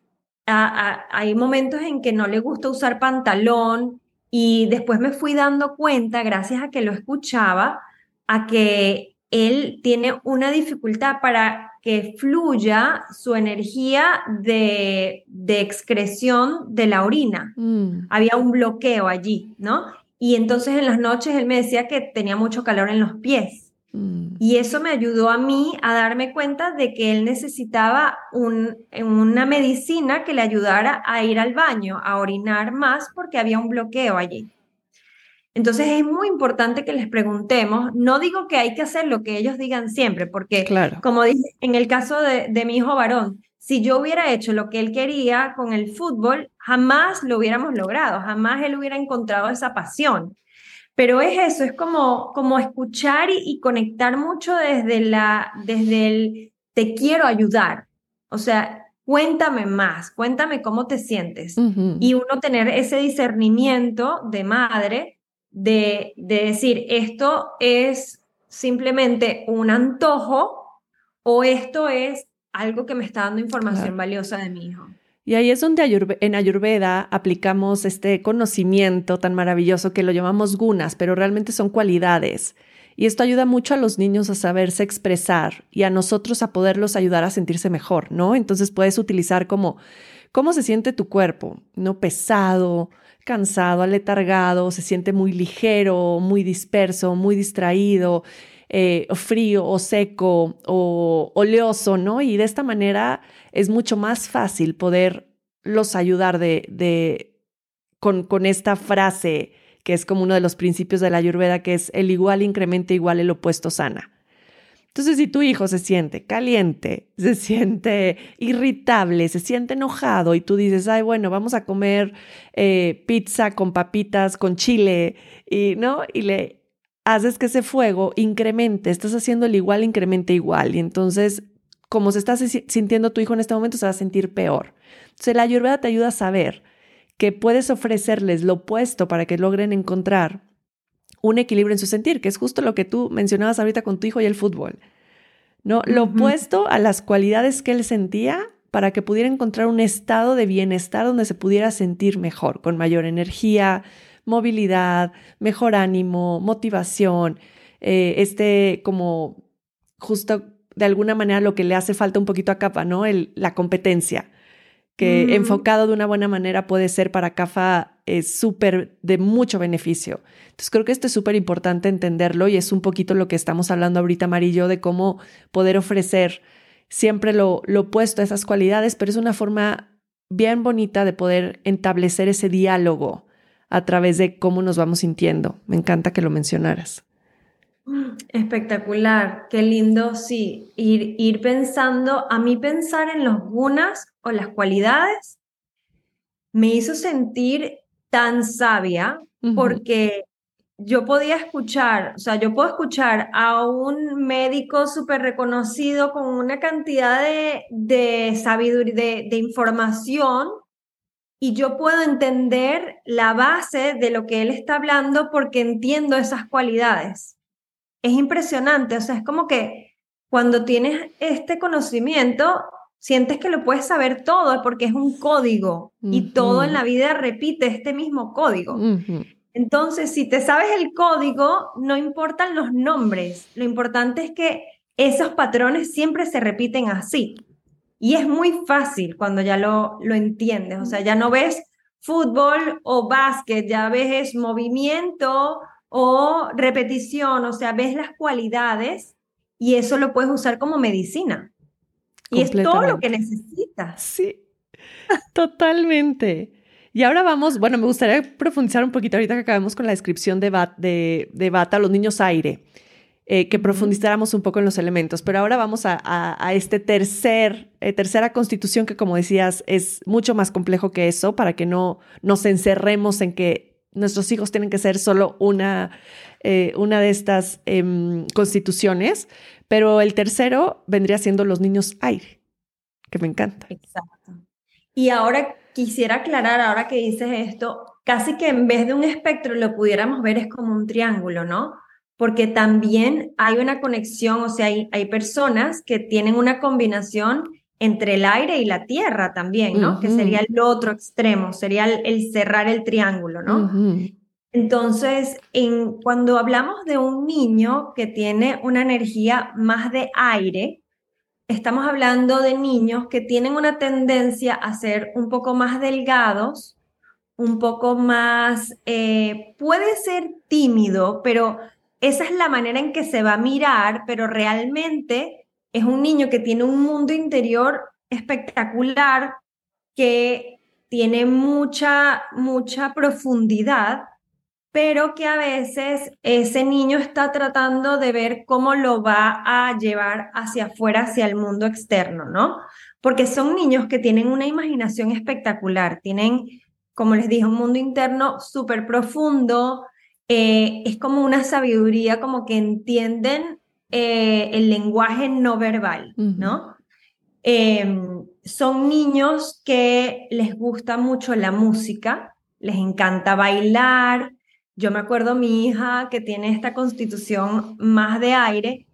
hay momentos en que no le gusta usar pantalón y después me fui dando cuenta, gracias a que lo escuchaba, a que él tiene una dificultad para que fluya su energía de, de excreción de la orina. Mm. Había un bloqueo allí, ¿no? Y entonces en las noches él me decía que tenía mucho calor en los pies. Mm. Y eso me ayudó a mí a darme cuenta de que él necesitaba una medicina que le ayudara a ir al baño, a orinar más porque había un bloqueo allí. Entonces es muy importante que les preguntemos. No digo que hay que hacer lo que ellos digan siempre, porque como dije en el caso de, de mi hijo varón, si yo hubiera hecho lo que él quería con el fútbol, jamás lo hubiéramos logrado, jamás él hubiera encontrado esa pasión. Pero es eso, es como, como escuchar y, conectar mucho desde, la, desde el te quiero ayudar. O sea, cuéntame más, cuéntame cómo te sientes. Y uno tener ese discernimiento de madre de, de decir, esto es simplemente un antojo o esto es algo que me está dando información valiosa de mi hijo. Y ahí es donde en Ayurveda aplicamos este conocimiento tan maravilloso que lo llamamos gunas, pero realmente son cualidades. Y esto ayuda mucho a los niños a saberse expresar y a nosotros a poderlos ayudar a sentirse mejor, ¿no? Entonces puedes utilizar como cómo se siente tu cuerpo, ¿no? Pesado, cansado, aletargado, se siente muy ligero, muy disperso, muy distraído, eh, frío o seco o oleoso, ¿no? Y de esta manera es mucho más fácil poderlos ayudar de, con esta frase que es como uno de los principios de la ayurveda, que es el igual incrementa igual, el opuesto sana. Entonces, si tu hijo se siente caliente, se siente irritable, se siente enojado y tú dices, ay, bueno, vamos a comer eh, pizza con papitas, con chile, y, ¿no? Y le haces que ese fuego incremente, estás haciendo el igual, incremente igual. Y entonces, como se está sintiendo tu hijo en este momento, se va a sentir peor. Entonces, la ayurveda te ayuda a saber que puedes ofrecerles lo opuesto para que logren encontrar un equilibrio en su sentir, que es justo lo que tú mencionabas ahorita con tu hijo y el fútbol. ¿no? Lo opuesto a las cualidades que él sentía para que pudiera encontrar un estado de bienestar donde se pudiera sentir mejor, con mayor energía, movilidad, mejor ánimo, motivación, eh, este como justo de alguna manera lo que le hace falta un poquito a CAFA, ¿no? El, la competencia, que mm. enfocado de una buena manera puede ser para CAFA es súper de mucho beneficio. Entonces creo que esto es súper importante entenderlo y es un poquito lo que estamos hablando ahorita, Amarillo, de cómo poder ofrecer siempre lo, lo opuesto a esas cualidades, pero es una forma bien bonita de poder establecer ese diálogo a través de cómo nos vamos sintiendo. Me encanta que lo mencionaras. Espectacular, qué lindo, sí, ir, ir pensando, a mí pensar en los gunas o las cualidades me hizo sentir tan sabia porque yo podía escuchar, o sea, yo puedo escuchar a un médico súper reconocido con una cantidad de, de sabiduría, de, de información, y yo puedo entender la base de lo que él está hablando porque entiendo esas cualidades. Es impresionante, o sea, es como que cuando tienes este conocimiento, sientes que lo puedes saber todo porque es un código y todo en la vida repite este mismo código. Entonces, si te sabes el código, no importan los nombres, lo importante es que esos patrones siempre se repiten así. Y es muy fácil cuando ya lo, lo entiendes, o sea, ya no ves fútbol o básquet, ya ves movimiento o repetición, o sea, ves las cualidades y eso lo puedes usar como medicina. Y es todo lo que necesitas. Sí, totalmente. Y ahora vamos, bueno, me gustaría profundizar un poquito ahorita que acabemos con la descripción de, de, de Bata, los niños aire, eh, que profundizáramos un poco en los elementos. Pero ahora vamos a, a, este tercer, eh, tercera constitución que, como decías, es mucho más complejo que eso, para que no nos encerremos en que nuestros hijos tienen que ser solo una, eh, una de estas em, constituciones. Pero el tercero vendría siendo los niños aire, que me encanta. Exacto. Y ahora quisiera aclarar, ahora que dices esto, casi que en vez de un espectro lo pudiéramos ver es como un triángulo, ¿no? Porque también hay una conexión, o sea, hay, hay personas que tienen una combinación entre el aire y la tierra también, ¿no? Que sería el otro extremo, sería el, cerrar el triángulo, ¿no? Entonces, en, cuando hablamos de un niño que tiene una energía más de aire, estamos hablando de niños que tienen una tendencia a ser un poco más delgados, un poco más, eh, puede ser tímido, pero esa es la manera en que se va a mirar, pero realmente es un niño que tiene un mundo interior espectacular, que tiene mucha, mucha profundidad pero que a veces ese niño está tratando de ver cómo lo va a llevar hacia afuera, hacia el mundo externo, ¿no? Porque son niños que tienen una imaginación espectacular, tienen, como les dije, un mundo interno súper profundo, eh, es como una sabiduría, como que entienden eh, el lenguaje no verbal, ¿no? Em, son niños que les gusta mucho la música, les encanta bailar, yo me acuerdo mi hija que tiene esta constitución más de aire,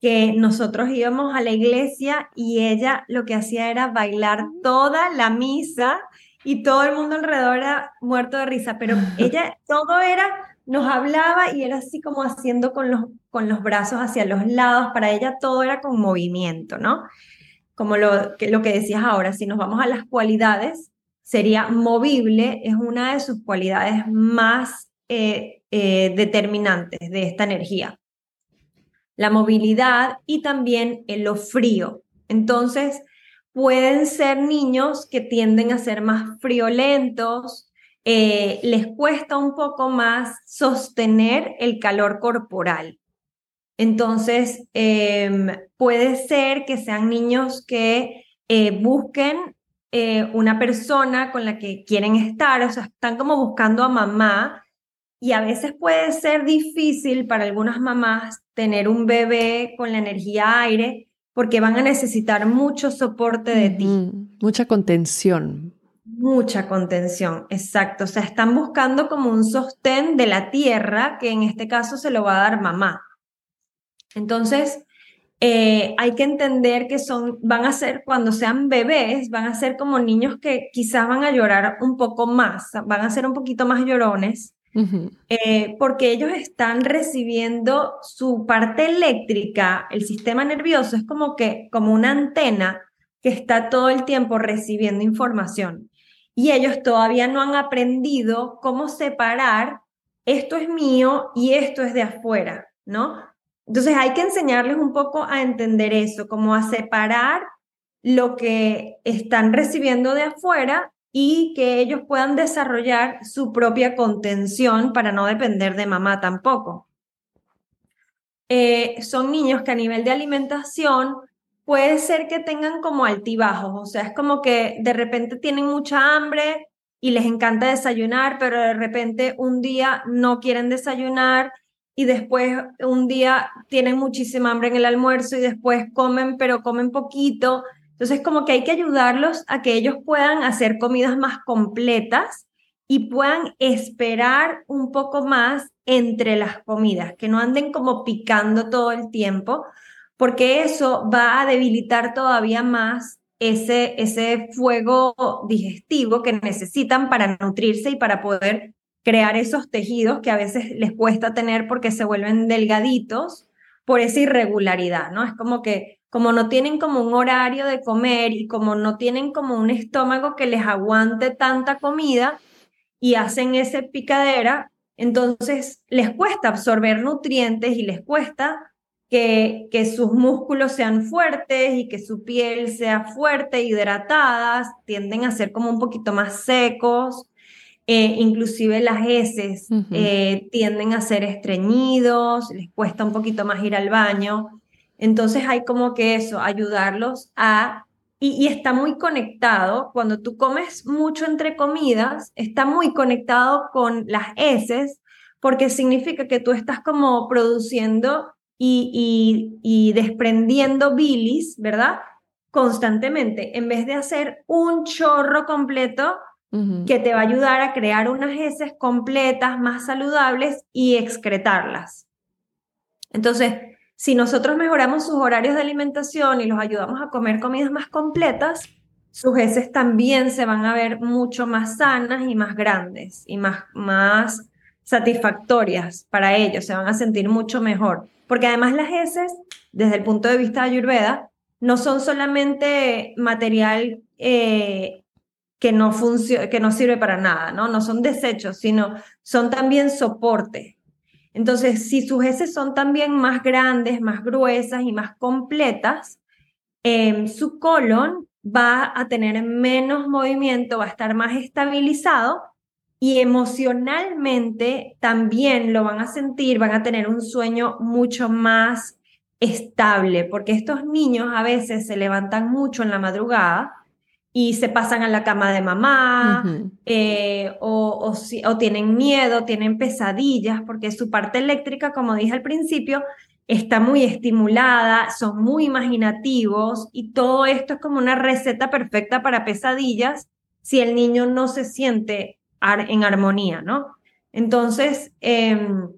que nosotros íbamos a la iglesia y ella lo que hacía era bailar toda la misa y todo el mundo alrededor era muerto de risa, pero ella todo era, nos hablaba y era así como haciendo con los, con los brazos hacia los lados, para ella todo era con movimiento, ¿no? Como lo que, lo que decías ahora, si nos vamos a las cualidades, sería movible, es una de sus cualidades más eh, eh, determinantes de esta energía. La movilidad y también en lo frío. Entonces, pueden ser niños que tienden a ser más friolentos, eh, les cuesta un poco más sostener el calor corporal. Entonces, em, puede ser que sean niños que busquen una persona con la que quieren estar, o sea, están como buscando a mamá y a veces puede ser difícil para algunas mamás tener un bebé con la energía aire porque van a necesitar mucho soporte de ti. Mucha contención. Mucha contención, exacto. O sea, están buscando como un sostén de la tierra que en este caso se lo va a dar mamá. Entonces, eh, hay que entender que son, van a ser, cuando sean bebés, van a ser como niños que quizás van a llorar un poco más, van a ser un poquito más llorones eh, porque ellos están recibiendo su parte eléctrica, el sistema nervioso es como que, como una antena que está todo el tiempo recibiendo información. Y ellos todavía no han aprendido cómo separar esto es mío y esto es de afuera, ¿no? Entonces hay que enseñarles un poco a entender eso, como a separar lo que están recibiendo de afuera y que ellos puedan desarrollar su propia contención para no depender de mamá tampoco. Eh, son niños que a nivel de alimentación puede ser que tengan como altibajos, o sea, es como que de repente tienen mucha hambre y les encanta desayunar, pero de repente un día no quieren desayunar y después un día tienen muchísima hambre en el almuerzo y después comen, pero comen poquito. Entonces, como que hay que ayudarlos a que ellos puedan hacer comidas más completas y puedan esperar un poco más entre las comidas, que no anden como picando todo el tiempo, porque eso va a debilitar todavía más ese, ese fuego digestivo que necesitan para nutrirse y para poder crear esos tejidos que a veces les cuesta tener porque se vuelven delgaditos por esa irregularidad, ¿no? Es como que como no tienen como un horario de comer y como no tienen como un estómago que les aguante tanta comida y hacen ese picadera, entonces les cuesta absorber nutrientes y les cuesta que, que sus músculos sean fuertes y que su piel sea fuerte, hidratadas, tienden a ser como un poquito más secos. Eh, inclusive las heces eh, tienden a ser estreñidos, les cuesta un poquito más ir al baño. Entonces hay como que eso, ayudarlos a... Y, y, está muy conectado, cuando tú comes mucho entre comidas, está muy conectado con las heces, porque significa que tú estás como produciendo y, y, y desprendiendo bilis, ¿verdad? Constantemente, en vez de hacer un chorro completo que te va a ayudar a crear unas heces completas, más saludables y excretarlas. Entonces, si nosotros mejoramos sus horarios de alimentación y los ayudamos a comer comidas más completas, sus heces también se van a ver mucho más sanas y más grandes y más, más satisfactorias para ellos, se van a sentir mucho mejor. Porque además las heces, desde el punto de vista de Ayurveda, no son solamente material eh, que, no que no sirve para nada, ¿no? No son desechos, sino son también soporte. Entonces, si sus heces son también más grandes, más gruesas y más completas, em, su colon va a tener menos movimiento, va a estar más estabilizado y emocionalmente también lo van a sentir, van a tener un sueño mucho más estable, porque estos niños a veces se levantan mucho en la madrugada y se pasan a la cama de mamá eh, o, o, tienen miedo, tienen pesadillas, porque su parte eléctrica, como dije al principio, está muy estimulada, son muy imaginativos y todo esto es como una receta perfecta para pesadillas si el niño no se siente en armonía, ¿no? Entonces, em,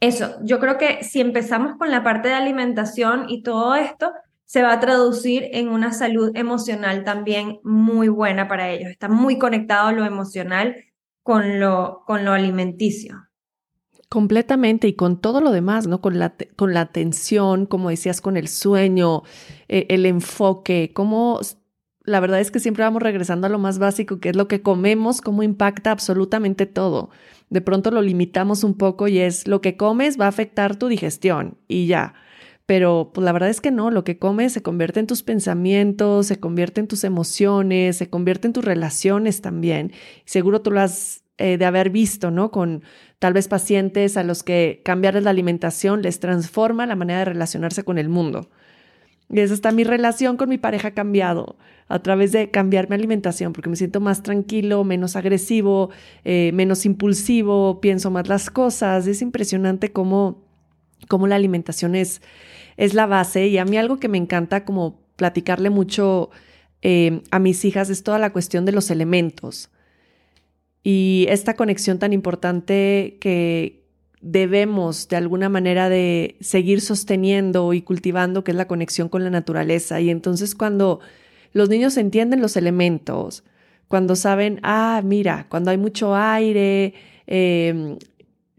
eso, yo creo que si empezamos con la parte de alimentación y todo esto, se va a traducir en una salud emocional también muy buena para ellos. Está muy conectado lo emocional con lo, con lo alimenticio. Completamente y con todo lo demás, ¿no? Con la, con la atención, como decías, con el sueño, eh, el enfoque, cómo la verdad es que siempre vamos regresando a lo más básico, que es lo que comemos, cómo impacta absolutamente todo. De pronto lo limitamos un poco y es lo que comes va a afectar tu digestión y ya. Pero pues la verdad es que no, lo que comes se convierte en tus pensamientos, se convierte en tus emociones, se convierte en tus relaciones también. Seguro tú lo has eh, de haber visto, ¿no? Con tal vez pacientes a los que cambiar la alimentación les transforma la manera de relacionarse con el mundo. Y esa está mi relación con mi pareja cambiado a través de cambiar mi alimentación, porque me siento más tranquilo, menos agresivo, eh, menos impulsivo, pienso más las cosas. Es impresionante cómo, cómo la alimentación es, es la base. Y a mí algo que me encanta como platicarle mucho eh, a mis hijas es toda la cuestión de los elementos. Y esta conexión tan importante que, debemos de alguna manera de seguir sosteniendo y cultivando, que es la conexión con la naturaleza. Y entonces cuando los niños entienden los elementos, cuando saben, ah, mira, cuando hay mucho aire, eh,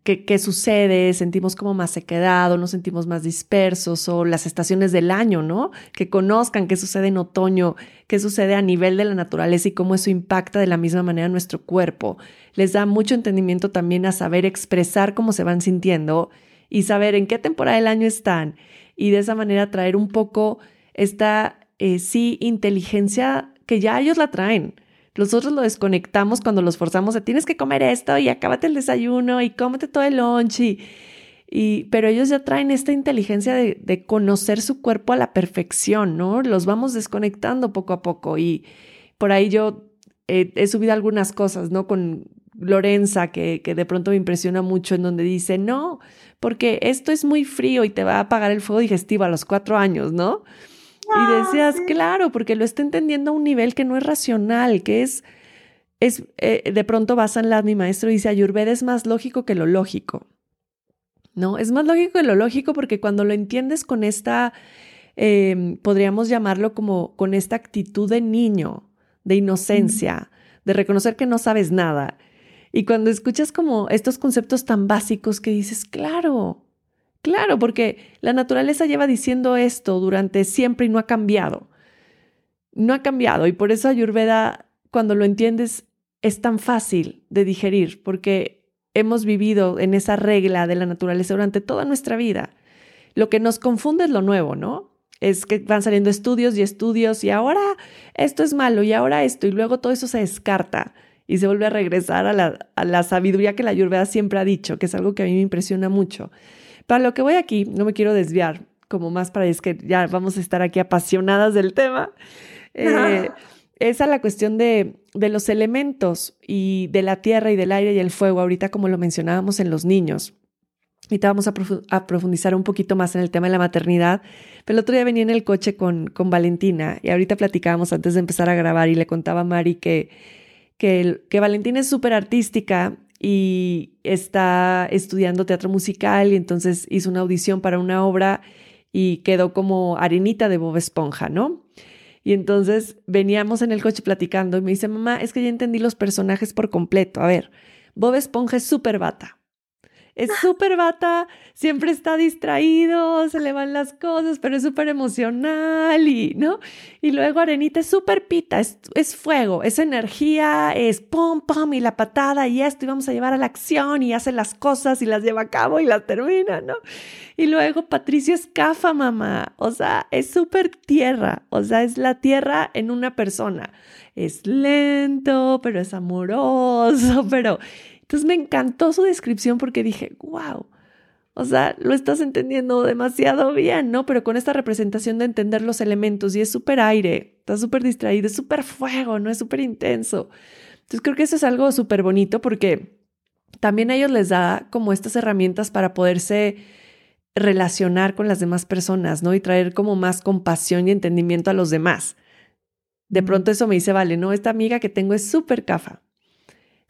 ¿qué, sucede? Sentimos como más sequedad nos sentimos más dispersos o las estaciones del año, ¿no? Que conozcan qué sucede en otoño, qué sucede a nivel de la naturaleza y cómo eso impacta de la misma manera nuestro cuerpo. Les da mucho entendimiento también a saber expresar cómo se van sintiendo y saber en qué temporada del año están y de esa manera traer un poco esta, eh, sí, inteligencia que ya ellos la traen Nosotros lo desconectamos cuando los forzamos a tienes que comer esto y acábate el desayuno y cómete todo el lunch y, pero ellos ya traen esta inteligencia de, conocer su cuerpo a la perfección, ¿no? Los vamos desconectando poco a poco y por ahí yo he subido algunas cosas, ¿no? Con Lorenza, que, que, de pronto me impresiona mucho, en donde dice, no, porque esto es muy frío y te va a apagar el fuego digestivo a los cuatro años, ¿no? Y ah, decías, claro, porque lo está entendiendo a un nivel que no es racional, que es, es eh, de pronto la mi maestro dice, Ayurveda es más lógico que lo lógico. ¿No? Es más lógico que lo lógico porque cuando lo entiendes con esta, em, podríamos llamarlo como con esta actitud de niño, de inocencia, de reconocer que no sabes nada. Y cuando escuchas como estos conceptos tan básicos que dices, claro, Claro, porque la naturaleza lleva diciendo esto durante siempre y no ha cambiado. No ha cambiado y por eso Ayurveda, cuando lo entiendes, es tan fácil de digerir, porque hemos vivido en esa regla de la naturaleza durante toda nuestra vida. Lo que nos confunde es lo nuevo, ¿no? Es que van saliendo estudios y estudios y ahora esto es malo y ahora esto y luego todo eso se descarta y se vuelve a regresar a la, sabiduría que la Ayurveda siempre ha dicho, que es algo que a mí me impresiona mucho. Para lo que voy aquí, no me quiero desviar, como más para es que ya vamos a estar aquí apasionadas del tema. Eh, es a la cuestión de, de, los elementos y de la tierra y del aire y el fuego, ahorita como lo mencionábamos en los niños. Ahorita vamos a, profundizar un poquito más en el tema de la maternidad. Pero el otro día venía en el coche con, con Valentina y ahorita platicábamos antes de empezar a grabar y le contaba a Mari que, que, que Valentina es súper artística y está estudiando teatro musical y entonces hizo una audición para una obra y quedó como arenita de Bob Esponja, ¿no? Y entonces veníamos en el coche platicando y me dice, mamá, es que ya entendí los personajes por completo. A ver, Bob Esponja es súper bata es súper bata, siempre está distraído, se le van las cosas, pero es súper emocional y, ¿no? Y luego Arenita es súper pita, es, es, fuego, es energía, es pum, pum y la patada y esto y vamos a llevar a la acción y hace las cosas y las lleva a cabo y las termina, ¿no? Y luego Patricio es cafa, mamá, o sea, es súper tierra, o sea, es la tierra en una persona. Es lento, pero es amoroso, pero entonces me encantó su descripción porque dije, wow, o sea, lo estás entendiendo demasiado bien, ¿no? Pero con esta representación de entender los elementos y es súper aire, está súper distraído, es súper fuego, ¿no? Es súper intenso. Entonces creo que eso es algo súper bonito porque también a ellos les da como estas herramientas para poderse relacionar con las demás personas, ¿no? Y traer como más compasión y entendimiento a los demás. De pronto eso me dice, vale, no, esta amiga que tengo es súper cafa,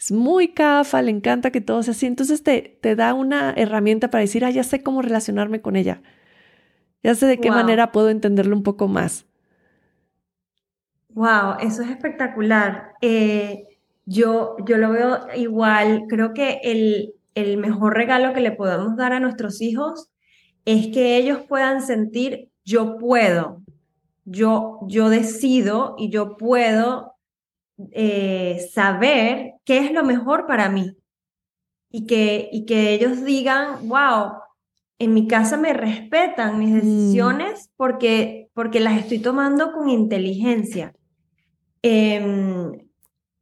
es muy cafa, le encanta que todo sea así. Entonces te, te da una herramienta para decir, ah, ya sé cómo relacionarme con ella. Ya sé de qué manera puedo entenderlo un poco más. Wow, eso es espectacular. Eh, yo, yo lo veo igual. Creo que el, el mejor regalo que le podemos dar a nuestros hijos es que ellos puedan sentir yo puedo, yo, yo decido y yo puedo eh, saber qué es lo mejor para mí y que, y que ellos digan, wow, en mi casa me respetan mis mm. decisiones porque, porque las estoy tomando con inteligencia. Em,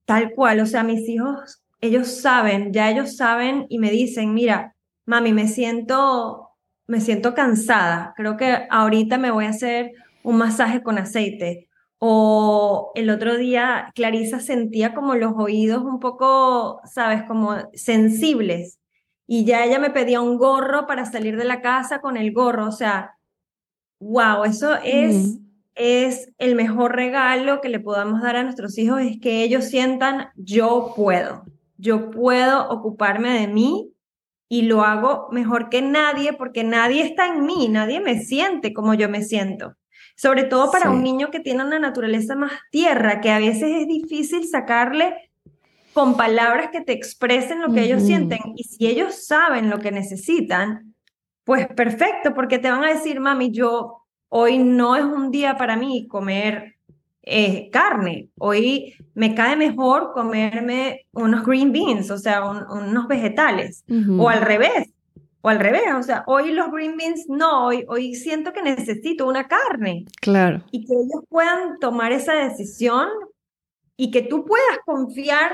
tal cual, o sea, mis hijos, ellos saben, ya ellos saben y me dicen, mira, mami, me siento, me siento cansada, creo que ahorita me voy a hacer un masaje con aceite o el otro día Clarisa sentía como los oídos un poco, sabes, como sensibles. Y ya ella me pedía un gorro para salir de la casa con el gorro. O sea, wow, eso es, es el mejor regalo que le podamos dar a nuestros hijos, es que ellos sientan, yo puedo, yo puedo ocuparme de mí y lo hago mejor que nadie porque nadie está en mí, nadie me siente como yo me siento. Sobre todo para un niño que tiene una naturaleza más tierra, que a veces es difícil sacarle con palabras que te expresen lo que ellos sienten. Y si ellos saben lo que necesitan, pues perfecto, porque te van a decir, mami, yo hoy no es un día para mí comer eh, carne. Hoy me cae mejor comerme unos green beans, o sea, unos vegetales. O al revés, o al revés, o sea, hoy los green beans no, hoy, hoy siento que necesito una carne. Claro. Y que ellos puedan tomar esa decisión y que tú puedas confiar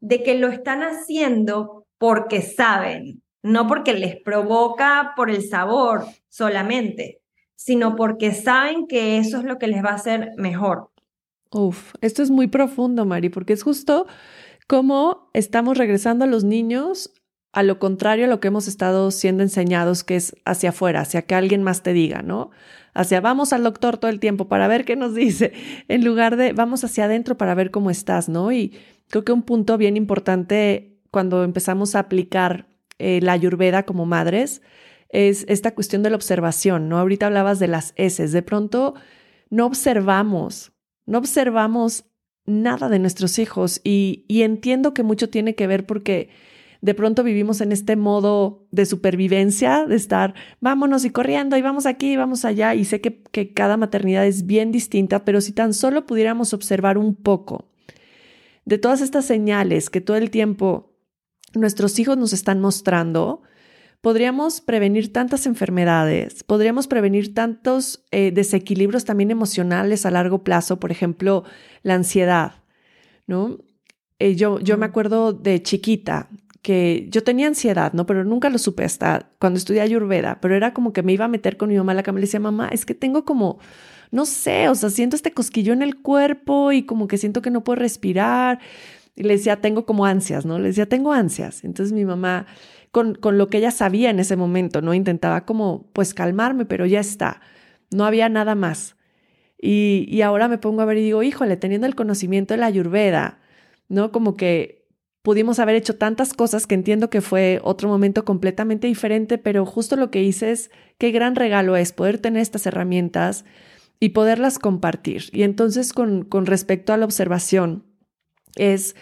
de que lo están haciendo porque saben, no porque les provoca por el sabor solamente, sino porque saben que eso es lo que les va a hacer mejor. Uf, esto es muy profundo, Mari, porque es justo como estamos regresando a los niños a lo contrario a lo que hemos estado siendo enseñados, que es hacia afuera, hacia que alguien más te diga, ¿no? Hacia vamos al doctor todo el tiempo para ver qué nos dice, en lugar de vamos hacia adentro para ver cómo estás, ¿no? Y creo que un punto bien importante cuando empezamos a aplicar eh, la ayurveda como madres es esta cuestión de la observación, ¿no? Ahorita hablabas de las S, de pronto no observamos, no observamos nada de nuestros hijos y entiendo que mucho tiene que ver porque de pronto vivimos en este modo de supervivencia, de estar, vámonos y corriendo y vamos aquí y vamos allá. Y sé que, que cada maternidad es bien distinta, pero si tan solo pudiéramos observar un poco de todas estas señales que todo el tiempo nuestros hijos nos están mostrando, podríamos prevenir tantas enfermedades, podríamos prevenir tantos eh, desequilibrios también emocionales a largo plazo, por ejemplo, la ansiedad, ¿no? Eh, yo, yo me acuerdo de chiquita, que yo tenía ansiedad, ¿no? Pero nunca lo supe hasta cuando estudié Ayurveda, pero era como que me iba a meter con mi mamá a la cama y le decía, mamá, es que tengo como, no sé, o sea, siento este cosquillo en el cuerpo y como que siento que no puedo respirar. Y le decía, tengo como ansias, ¿no? Le decía, tengo ansias. Entonces mi mamá, con, con lo que ella sabía en ese momento, ¿no? Intentaba como, pues calmarme, pero ya está. No había nada más. Y, y ahora me pongo a ver y digo, híjole, teniendo el conocimiento de la Ayurveda, ¿no? Como que pudimos haber hecho tantas cosas que entiendo que fue otro momento completamente diferente, pero justo lo que hice es qué gran regalo es poder tener estas herramientas y poderlas compartir. Y entonces con, con respecto a la observación, es,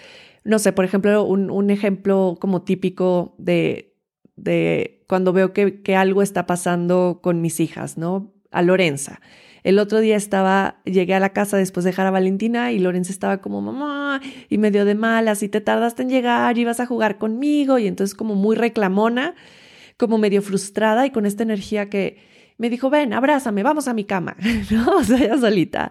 no sé, por ejemplo, un, un ejemplo como típico de, de cuando veo que, que algo está pasando con mis hijas, ¿no? A Lorenza. El otro día estaba, llegué a la casa después de dejar a Valentina y Lorenza estaba como, mamá, y medio de malas, y te tardaste en llegar, y ibas a jugar conmigo, y entonces como muy reclamona, como medio frustrada y con esta energía que me dijo, ven, abrázame, vamos a mi cama, ¿no? O sea, ella solita.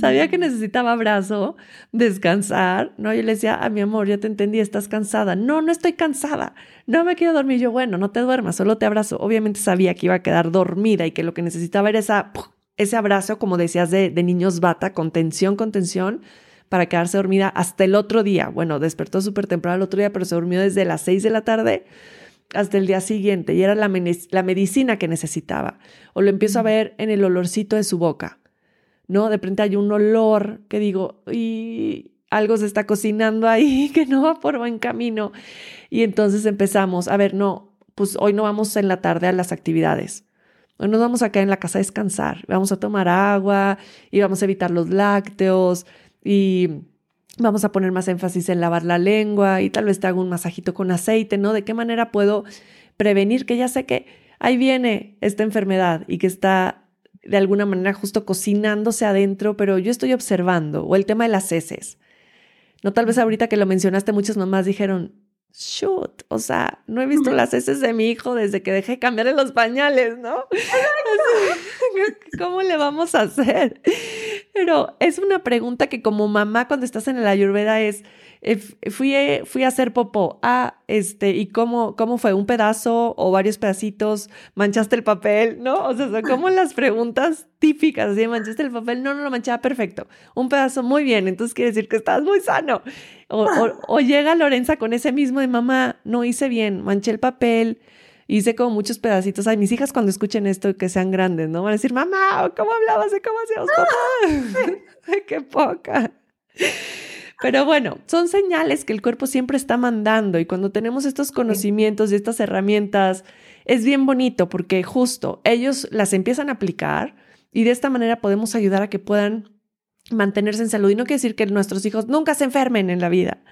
Sabía que necesitaba abrazo, descansar, ¿no? Yo le decía, a mi amor, ya te entendí, estás cansada. No, no estoy cansada, no me quiero dormir. Yo, bueno, no te duermas, solo te abrazo. Obviamente sabía que iba a quedar dormida y que lo que necesitaba era esa ese abrazo, como decías, de, niños bata, con tensión, con tensión, para quedarse dormida hasta el otro día. Bueno, despertó súper temprano el otro día, pero se durmió desde las seis de la tarde hasta el día siguiente y era la, la medicina que necesitaba. O lo empiezo a ver en el olorcito de su boca, ¿no? De repente hay un olor que digo, y algo se está cocinando ahí que no va por buen camino. Y entonces empezamos, a ver, no, pues hoy no vamos en la tarde a las actividades nos vamos a quedar en la casa a descansar, vamos a tomar agua y vamos a evitar los lácteos y vamos a poner más énfasis en lavar la lengua y tal vez te hago un masajito con aceite, ¿no? ¿De qué manera puedo prevenir que ya sé que ahí viene esta enfermedad y que está de alguna manera justo cocinándose adentro, pero yo estoy observando, o el tema de las heces. No, tal vez ahorita que lo mencionaste, muchas mamás dijeron, shoot, o sea, no he visto las heces de mi hijo desde que dejé cambiarle los pañales, ¿no? ¿Cómo le vamos a hacer? Pero es una pregunta que como mamá cuando estás en la ayurveda es, eh, fui, eh, fui a hacer popó, ah, este, ¿y cómo, cómo fue? ¿Un pedazo o varios pedacitos? ¿Manchaste el papel? ¿No? O sea, son como las preguntas típicas, así, ¿manchaste el papel? No, no lo manchaba, perfecto. Un pedazo, muy bien, entonces quiere decir que estás muy sano. O, o, llega Lorenza con ese mismo de mamá, no hice bien, manché el papel, hice como muchos pedacitos. Ay, mis hijas cuando escuchen esto que sean grandes, ¿no? Van a decir, mamá, ¿cómo hablabas de cómo hacíamos papá? Ay, qué poca. Pero bueno, son señales que el cuerpo siempre está mandando y cuando tenemos estos conocimientos y estas herramientas, es bien bonito porque justo ellos las empiezan a aplicar y de esta manera podemos ayudar a que puedan mantenerse en salud. Y no quiere decir que nuestros hijos nunca se enfermen en la vida,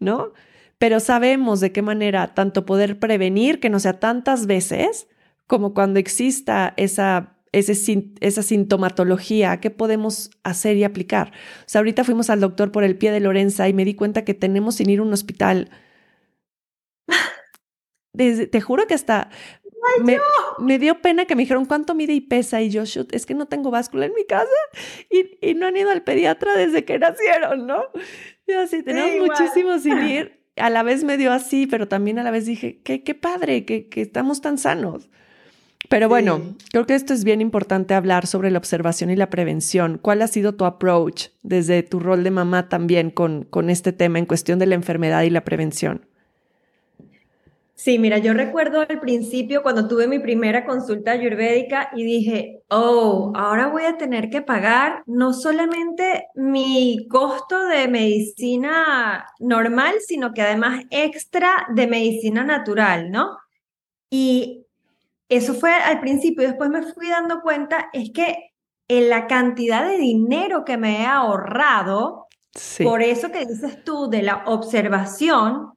¿no? Pero sabemos de qué manera tanto poder prevenir que no sea tantas veces como cuando exista esa esa sintomatología, qué podemos hacer y aplicar. O sea, ahorita fuimos al doctor por el pie de Lorenza y me di cuenta que tenemos sin ir a un hospital. te juro que hasta me, me, dio pena que me dijeron cuánto mide y pesa y yo, es que no tengo báscula en mi casa y, y no han ido al pediatra desde que nacieron, ¿no? Yo sí, tenemos muchísimo sin ir. A la vez me dio así, pero también a la vez dije, qué, qué padre, que, que estamos tan sanos. Pero bueno, creo que esto es bien importante hablar sobre la observación y la prevención. ¿Cuál ha sido tu approach desde tu rol de mamá también con, con este tema en cuestión de la enfermedad y la prevención? Sí, mira, yo recuerdo al principio cuando tuve mi primera consulta ayurvédica y dije, oh, ahora voy a tener que pagar no solamente mi costo de medicina normal, sino que además extra de medicina natural, ¿no? Y eso fue al principio después me fui dando cuenta, es que en la cantidad de dinero que me he ahorrado, por eso que dices tú de la observación,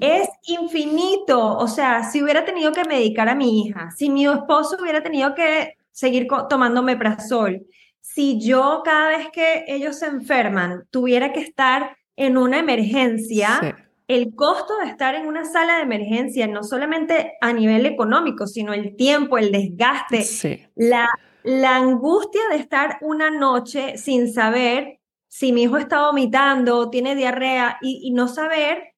es infinito. O sea, si hubiera tenido que medicar a mi hija, si mi esposo hubiera tenido que seguir tomando meprazol, si yo cada vez que ellos se enferman tuviera que estar en una emergencia, el costo de estar en una sala de emergencia, no solamente a nivel económico, sino el tiempo, el desgaste, la, la angustia de estar una noche sin saber si mi hijo está vomitando, tiene diarrea y, no saber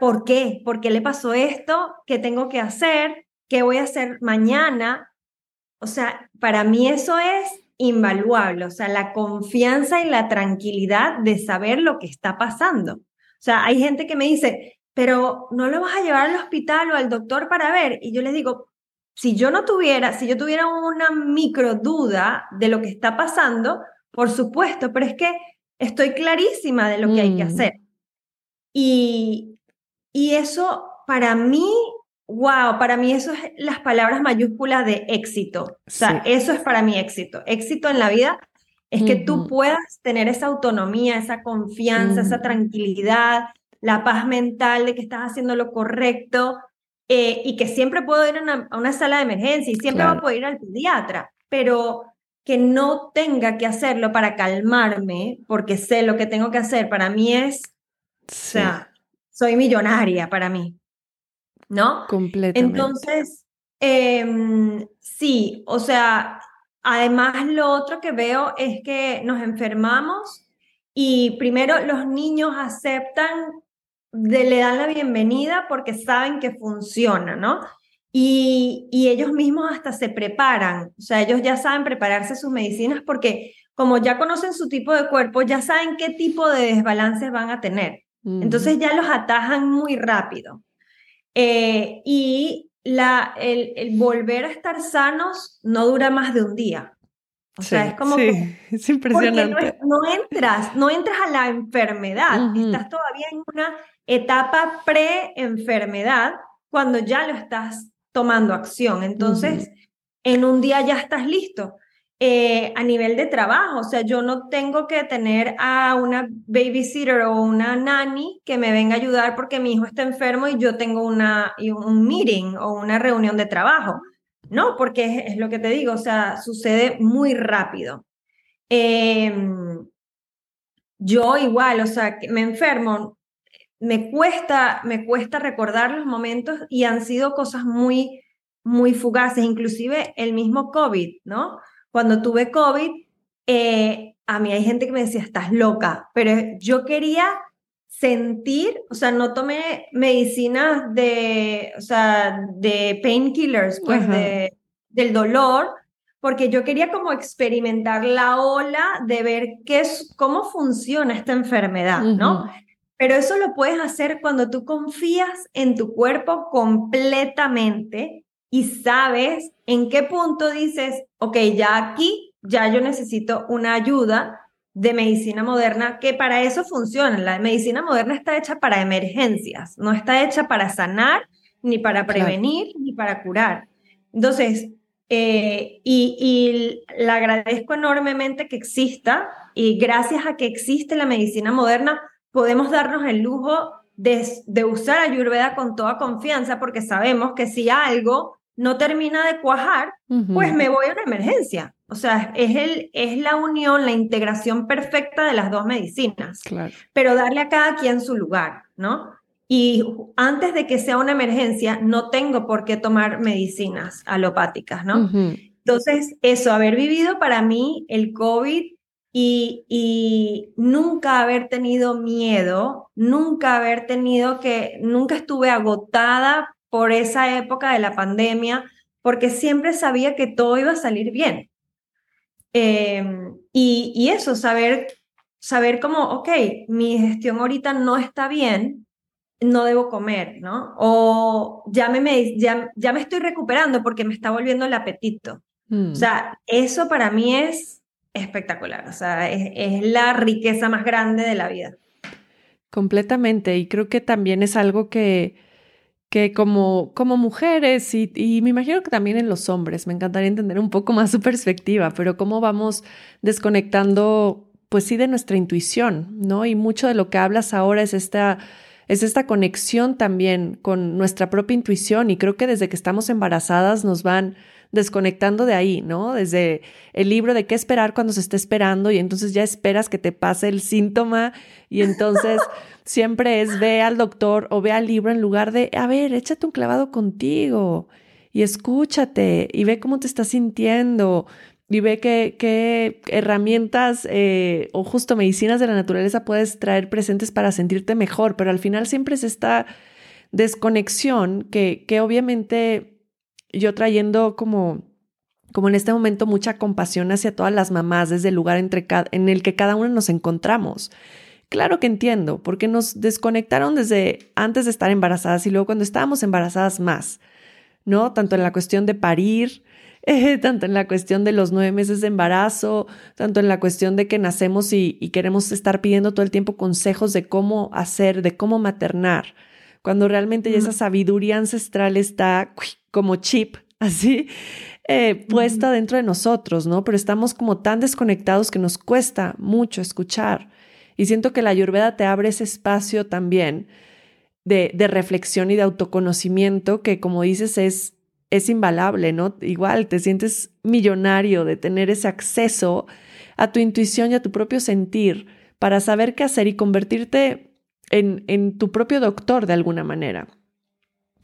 por qué, por qué le pasó esto, qué tengo que hacer, qué voy a hacer mañana. O sea, para mí eso es invaluable, o sea, la confianza y la tranquilidad de saber lo que está pasando. O sea, hay gente que me dice, pero no lo vas a llevar al hospital o al doctor para ver. Y yo les digo, si yo no tuviera, si yo tuviera una micro duda de lo que está pasando, por supuesto, pero es que estoy clarísima de lo que hay que mm. hacer. Y, y eso para mí, wow, para mí eso es las palabras mayúsculas de éxito. O sea, eso es para mí éxito. Éxito en la vida es que tú puedas tener esa autonomía, esa confianza, esa tranquilidad, la paz mental de que estás haciendo lo correcto eh, y que siempre puedo ir a una, sala de emergencia y siempre voy a poder ir al pediatra, pero que no tenga que hacerlo para calmarme, porque sé lo que tengo que hacer, para mí es, o sea, soy millonaria para mí, ¿no? Completamente. Entonces, em, sí, o sea, además lo otro que veo es que nos enfermamos y primero los niños aceptan, le dan la bienvenida porque saben que funciona, ¿no? Y, ellos mismos hasta se preparan, o sea, ellos ya saben prepararse sus medicinas porque como ya conocen su tipo de cuerpo, ya saben qué tipo de desbalances van a tener. Entonces ya los atajan muy rápido. Eh, y la, el, volver a estar sanos no dura más de un día. O sea, es como sí, es impresionante. No, entras, no entras a la enfermedad, estás todavía en una etapa pre-enfermedad cuando ya lo estás tomando acción. Entonces, en un día ya estás listo. Eh, a nivel de trabajo, o sea, yo no tengo que tener a una babysitter o una nanny que me venga a ayudar porque mi hijo está enfermo y yo tengo una, un meeting o una reunión de trabajo. No, porque es, lo que te digo, o sea, sucede muy rápido. Em, yo igual, o sea, me enfermo, me cuesta, me cuesta recordar los momentos y han sido cosas muy, muy fugaces, inclusive el mismo COVID, ¿no? Cuando tuve COVID, eh, a mí hay gente que me decía, estás loca, pero yo quería sentir, o sea, no tomé medicinas de, o sea, de painkillers, pues de, del dolor, porque yo quería como experimentar la ola de ver qué es, cómo funciona esta enfermedad, ¿no? Pero eso lo puedes hacer cuando tú confías en tu cuerpo completamente y sabes en qué punto dices, ok, ya aquí, ya yo necesito una ayuda de medicina moderna, que para eso funciona. La medicina moderna está hecha para emergencias, no está hecha para sanar, ni para prevenir, ni para curar. Entonces, eh, y, y le agradezco enormemente que exista y gracias a que existe la medicina moderna, podemos darnos el lujo de, usar Ayurveda con toda confianza porque sabemos que si algo no termina de cuajar, pues me voy a una emergencia. O sea, es, el, es la unión, la integración perfecta de las dos medicinas. Claro. Pero darle a cada quien su lugar, ¿no? Y antes de que sea una emergencia, no tengo por qué tomar medicinas alopáticas, ¿no? Entonces, eso, haber vivido para mí el COVID y, y, nunca haber tenido miedo, nunca haber tenido que, nunca estuve agotada por esa época de la pandemia, porque siempre sabía que todo iba a salir bien. Em, y, y, eso, saber, saber como, ok, mi gestión ahorita no está bien, no debo comer, ¿no? O ya me, ya, ya me estoy recuperando porque me está volviendo el apetito. O mm. sea, eso para mí es espectacular, o sea, es, es la riqueza más grande de la vida. Completamente, y creo que también es algo que que como, como mujeres y, me imagino que también en los hombres, me encantaría entender un poco más su perspectiva, pero cómo vamos desconectando, pues sí, de nuestra intuición, ¿no? Y mucho de lo que hablas ahora es esta, es esta conexión también con nuestra propia intuición y creo que desde que estamos embarazadas nos van desconectando de ahí, ¿no? Desde el libro de qué esperar cuando se esté esperando y entonces ya esperas que te pase el síntoma y entonces siempre es ve al doctor o ve al libro en lugar de, a ver, échate un clavado contigo y escúchate y ve cómo te estás sintiendo y ve qué, qué herramientas eh, o justo medicinas de la naturaleza puedes traer presentes para sentirte mejor, pero al final siempre es esta desconexión que, que obviamente yo trayendo como, como en este momento mucha compasión hacia todas las mamás desde el lugar en el que cada una nos encontramos. Claro que entiendo, porque nos desconectaron desde antes de estar embarazadas y luego cuando estábamos embarazadas más, ¿no? Tanto en la cuestión de parir, eh, tanto en la cuestión de los nueve meses de embarazo, tanto en la cuestión de que nacemos y, y queremos estar pidiendo todo el tiempo consejos de cómo hacer, de cómo maternar, cuando realmente ya esa sabiduría ancestral está como chip, así, eh, puesta dentro de nosotros, ¿no? Pero estamos como tan desconectados que nos cuesta mucho escuchar. Y siento que la ayurveda te abre ese espacio también de, de reflexión y de autoconocimiento que, como dices, es, es invalable, ¿no? Igual te sientes millonario de tener ese acceso a tu intuición y a tu propio sentir para saber qué hacer y convertirte en, en tu propio doctor de alguna manera,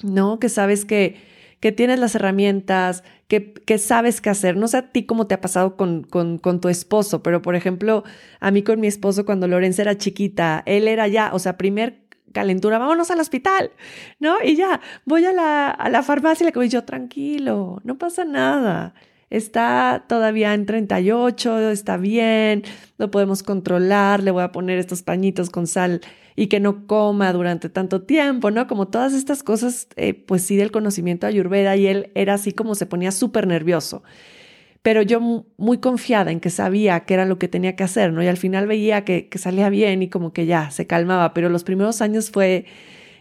¿no? Que sabes que que tienes las herramientas, que, que, sabes qué hacer. No sé a ti cómo te ha pasado con, con, con, tu esposo, pero por ejemplo, a mí con mi esposo cuando Lorenza era chiquita, él era ya, o sea, primer calentura, vámonos al hospital, ¿no? Y ya, voy a la, a la farmacia y le digo, yo tranquilo, no pasa nada está todavía en 38, está bien, lo podemos controlar, le voy a poner estos pañitos con sal y que no coma durante tanto tiempo, ¿no? Como todas estas cosas, eh, pues sí, del conocimiento Ayurveda y él era así como se ponía súper nervioso. Pero yo muy confiada en que sabía que era lo que tenía que hacer, ¿no? Y al final veía que, que salía bien y como que ya se calmaba, pero los primeros años fue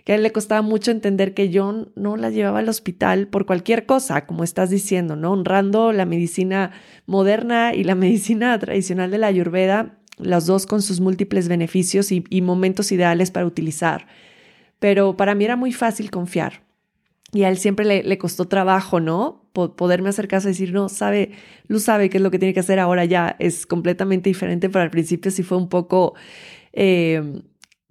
que a él le costaba mucho entender que yo no la llevaba al hospital por cualquier cosa, como estás diciendo, ¿no? Honrando la medicina moderna y la medicina tradicional de la Ayurveda, las dos con sus múltiples beneficios y, momentos ideales para utilizar. Pero para mí era muy fácil confiar. Y a él siempre le, costó trabajo, ¿no? poderme hacer caso y decir, no, sabe, Luz sabe qué es lo que tiene que hacer ahora ya. Es completamente diferente, pero al principio sí fue un poco eh,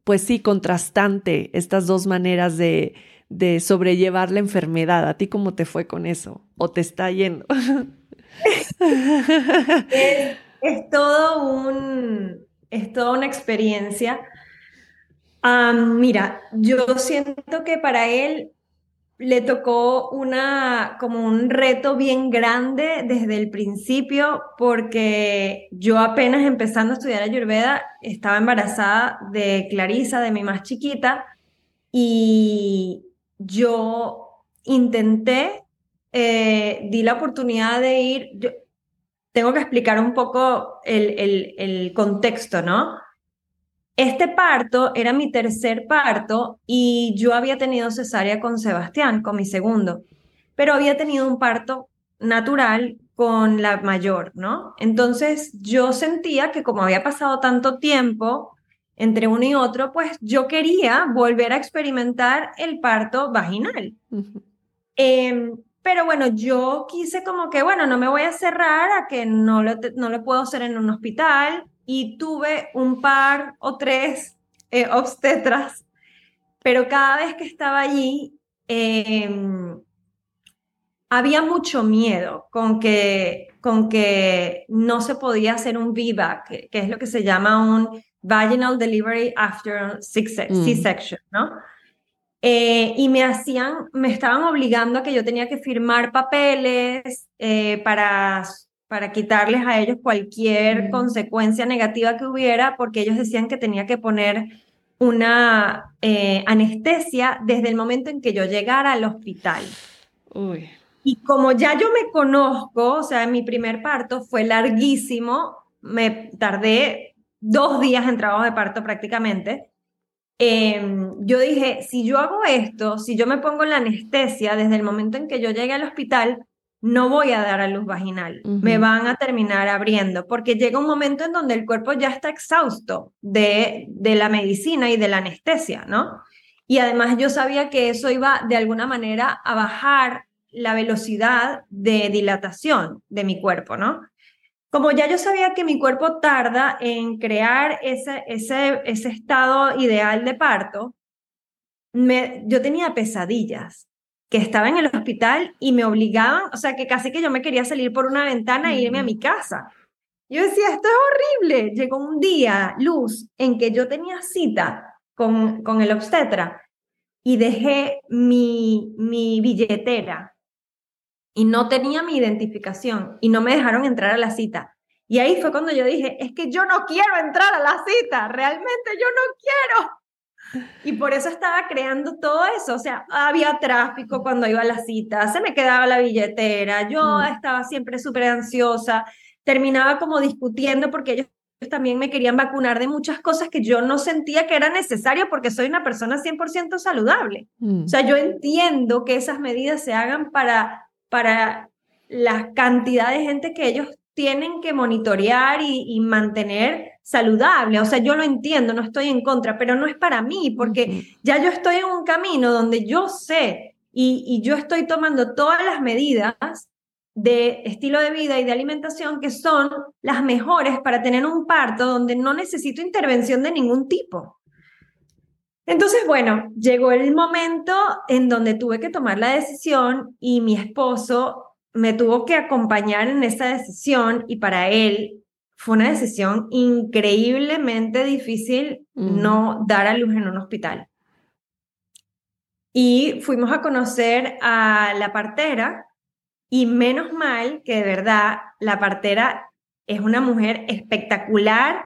pues sí, contrastante estas dos maneras de, de sobrellevar la enfermedad. ¿A ti cómo te fue con eso? ¿O te está yendo? es, todo un, es toda una experiencia. mira, yo siento que para él le tocó una, como un reto bien grande desde el principio, porque yo apenas empezando a estudiar Ayurveda, estaba embarazada de Clarisa, de mi más chiquita, y yo intenté, eh, di la oportunidad de ir, tengo que explicar un poco el, el contexto, ¿no? Este parto era mi tercer parto y yo había tenido cesárea con Sebastián, con mi segundo, pero había tenido un parto natural con la mayor, ¿no? Entonces yo sentía que como había pasado tanto tiempo entre uno y otro, pues yo quería volver a experimentar el parto vaginal. Em, pero bueno, yo quise como que, bueno, no me voy a cerrar a que no lo, no lo puedo hacer en un hospital, y tuve un par o tres eh, obstetras, pero cada vez que estaba allí em, había mucho miedo con que con que no se podía hacer un VBAC, que, es lo que se llama un vaginal delivery after mm. C-section, ¿no? Eh, y me hacían, me estaban obligando a que yo tenía que firmar papeles eh, para, para quitarles a ellos cualquier mm. consecuencia negativa que hubiera, porque ellos decían que tenía que poner una eh, anestesia desde el momento en que yo llegara al hospital. Y como ya yo me conozco, o sea, mi primer parto fue larguísimo, me tardé dos días en trabajo de parto prácticamente. Em, yo dije, si yo hago esto, si yo me pongo la anestesia desde el momento en que yo llegue al hospital, no voy a dar a luz vaginal, me van a terminar abriendo, porque llega un momento en donde el cuerpo ya está exhausto de, de la medicina y de la anestesia, ¿no? Y además yo sabía que eso iba de alguna manera a bajar la velocidad de dilatación de mi cuerpo, ¿no? Como ya yo sabía que mi cuerpo tarda en crear ese, ese, ese estado ideal de parto, me, yo tenía pesadillas que estaba en el hospital y me obligaban, o sea, que casi que yo me quería salir por una ventana e irme a mi casa. Yo decía, esto es horrible. Llegó un día, luz, en que yo tenía cita con, con el obstetra y dejé mi, mi billetera y no tenía mi identificación y no me dejaron entrar a la cita. Y ahí fue cuando yo dije, es que yo no quiero entrar a la cita, realmente yo no quiero. Y por eso estaba creando todo eso. O sea, había tráfico cuando iba a la cita, se me quedaba la billetera, yo mm. estaba siempre súper ansiosa, terminaba como discutiendo porque ellos también me querían vacunar de muchas cosas que yo no sentía que era necesario porque soy una persona 100% saludable. Mm. O sea, yo entiendo que esas medidas se hagan para, para la cantidad de gente que ellos tienen que monitorear y, mantener saludable. O sea, yo lo entiendo, no estoy en contra, pero no es para mí, porque ya yo estoy en un camino donde yo sé y, y yo estoy tomando todas las medidas de estilo de vida y de alimentación que son las mejores para tener un parto donde no necesito intervención de ningún tipo. Entonces, bueno, llegó el momento en donde tuve que tomar la decisión y mi esposo me tuvo que acompañar en esa decisión y para él fue una decisión increíblemente difícil no dar a luz en un hospital. Y fuimos a conocer a la partera y menos mal que de verdad la partera es una mujer espectacular,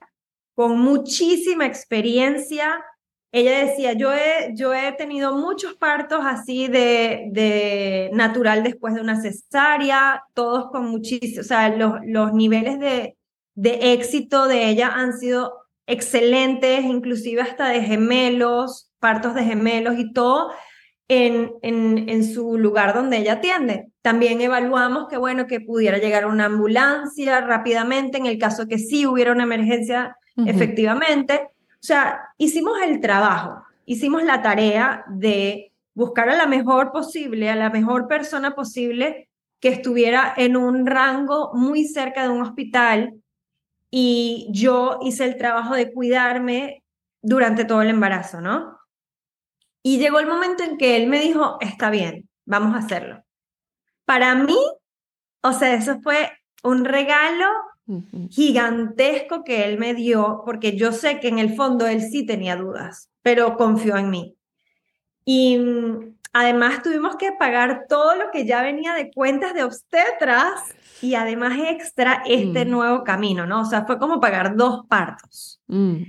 con muchísima experiencia, ella decía, yo he, yo he tenido muchos partos así de, de natural después de una cesárea, todos con muchísimo, o sea, los, los niveles de, de éxito de ella han sido excelentes, inclusive hasta de gemelos, partos de gemelos y todo en, en, en, su lugar donde ella atiende. También evaluamos que, bueno, que pudiera llegar una ambulancia rápidamente en el caso que sí hubiera una emergencia, efectivamente. O sea, hicimos el trabajo, hicimos la tarea de buscar a la mejor posible, a la mejor persona posible que estuviera en un rango muy cerca de un hospital y yo hice el trabajo de cuidarme durante todo el embarazo, ¿no? Y llegó el momento en que él me dijo, está bien, vamos a hacerlo. Para mí, o sea, eso fue un regalo gigantesco que él me dio, porque yo sé que en el fondo él sí tenía dudas, pero confió en mí. Y mm, además tuvimos que pagar todo lo que ya venía de cuentas de obstetras y además extra este mm. nuevo camino, ¿no? O sea, fue como pagar dos partos. Mm.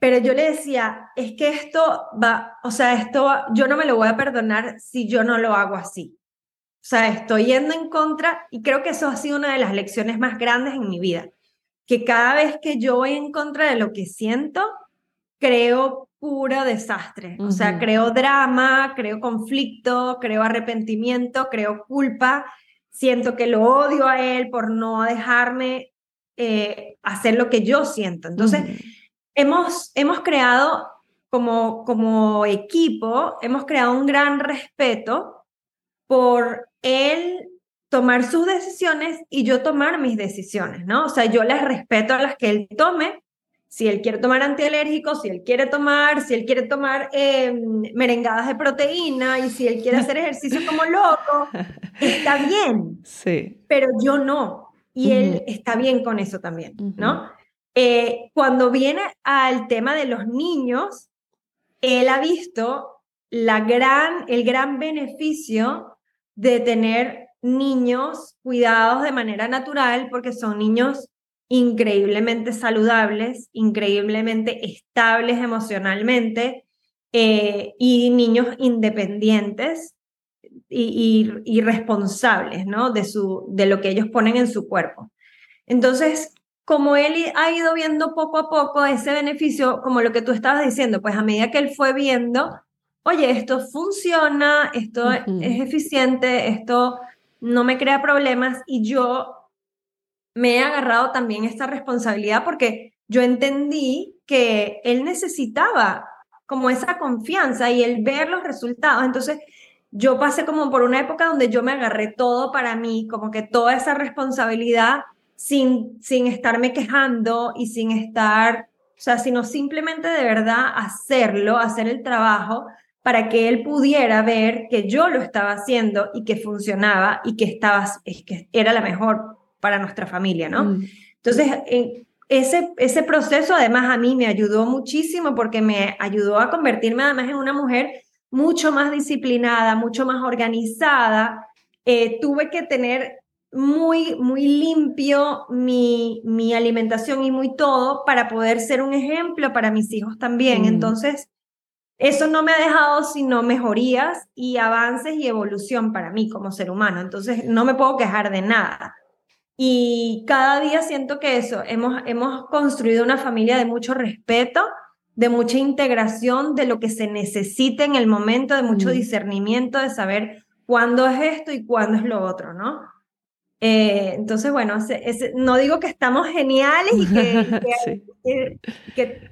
Pero yo le decía, es que esto va, o sea, esto yo no me lo voy a perdonar si yo no lo hago así. O sea, estoy yendo en contra y creo que eso ha sido una de las lecciones más grandes en mi vida, que cada vez que yo voy en contra de lo que siento, creo puro desastre. O sea, creo drama, creo conflicto, creo arrepentimiento, creo culpa, siento que lo odio a él por no dejarme eh, hacer lo que yo siento. Entonces, hemos, hemos creado como, como equipo, hemos creado un gran respeto por él tomar sus decisiones y yo tomar mis decisiones, ¿no? O sea, yo les respeto a las que él tome. Si él quiere tomar antialérgicos, si él quiere tomar, si él quiere tomar em, merengadas de proteína y si él quiere hacer ejercicio como loco, está bien. Sí. Pero yo no. y él está bien con eso también, ¿no? Eh, cuando viene al tema de los niños, él ha visto la gran, el gran beneficio de tener niños cuidados de manera natural porque son niños increíblemente saludables, increíblemente estables emocionalmente eh, y niños independientes y, responsables ¿no? de, su, de lo que ellos ponen en su cuerpo. Entonces, como él ha ido viendo poco a poco ese beneficio, como lo que tú estabas diciendo, pues a medida que él fue viendo, oye, esto funciona, esto es eficiente, esto no me crea problemas y yo me he agarrado también esta responsabilidad porque yo entendí que él necesitaba como esa confianza y el ver los resultados. Entonces, yo pasé como por una época donde yo me agarré todo para mí, como que toda esa responsabilidad sin, sin estarme quejando y sin estar, o sea, sino simplemente de verdad hacerlo, hacer el trabajo para que él pudiera ver que yo lo estaba haciendo y que funcionaba y que, estaba, que era la mejor para nuestra familia, ¿no? Mm. Entonces, ese, ese proceso además a mí me ayudó muchísimo porque me ayudó a convertirme además en una mujer mucho más disciplinada, mucho más organizada. Eh, tuve que tener muy, muy limpio mi, mi alimentación y muy todo para poder ser un ejemplo para mis hijos también. Mm. Entonces, eso no me ha dejado sino mejorías y avances y evolución para mí como ser humano. Entonces, no me puedo quejar de nada. Y cada día siento que eso, hemos, hemos construido una familia de mucho respeto, de mucha integración, de lo que se necesita en el momento, de mucho mm. discernimiento, de saber cuándo es esto y cuándo es lo otro, ¿no? Eh, entonces, bueno, no digo que estamos geniales y que, que,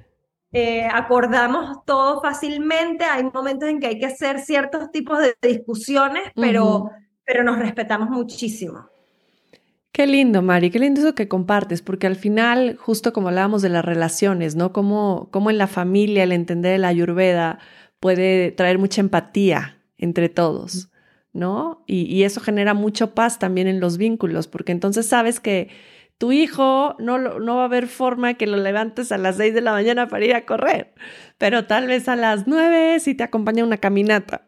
eh, acordamos todo fácilmente, hay momentos en que hay que hacer ciertos tipos de discusiones, pero, pero nos respetamos muchísimo. Qué lindo, Mari, qué lindo eso que compartes, porque al final, justo como hablábamos de las relaciones, ¿no? Cómo, cómo en la familia el entender la ayurveda puede traer mucha empatía entre todos, ¿no? Y, y, eso genera mucho paz también en los vínculos, porque entonces sabes que tu hijo no, no va a haber forma que lo levantes a las seis de la mañana para ir a correr, pero tal vez a las nueve si te acompaña una caminata.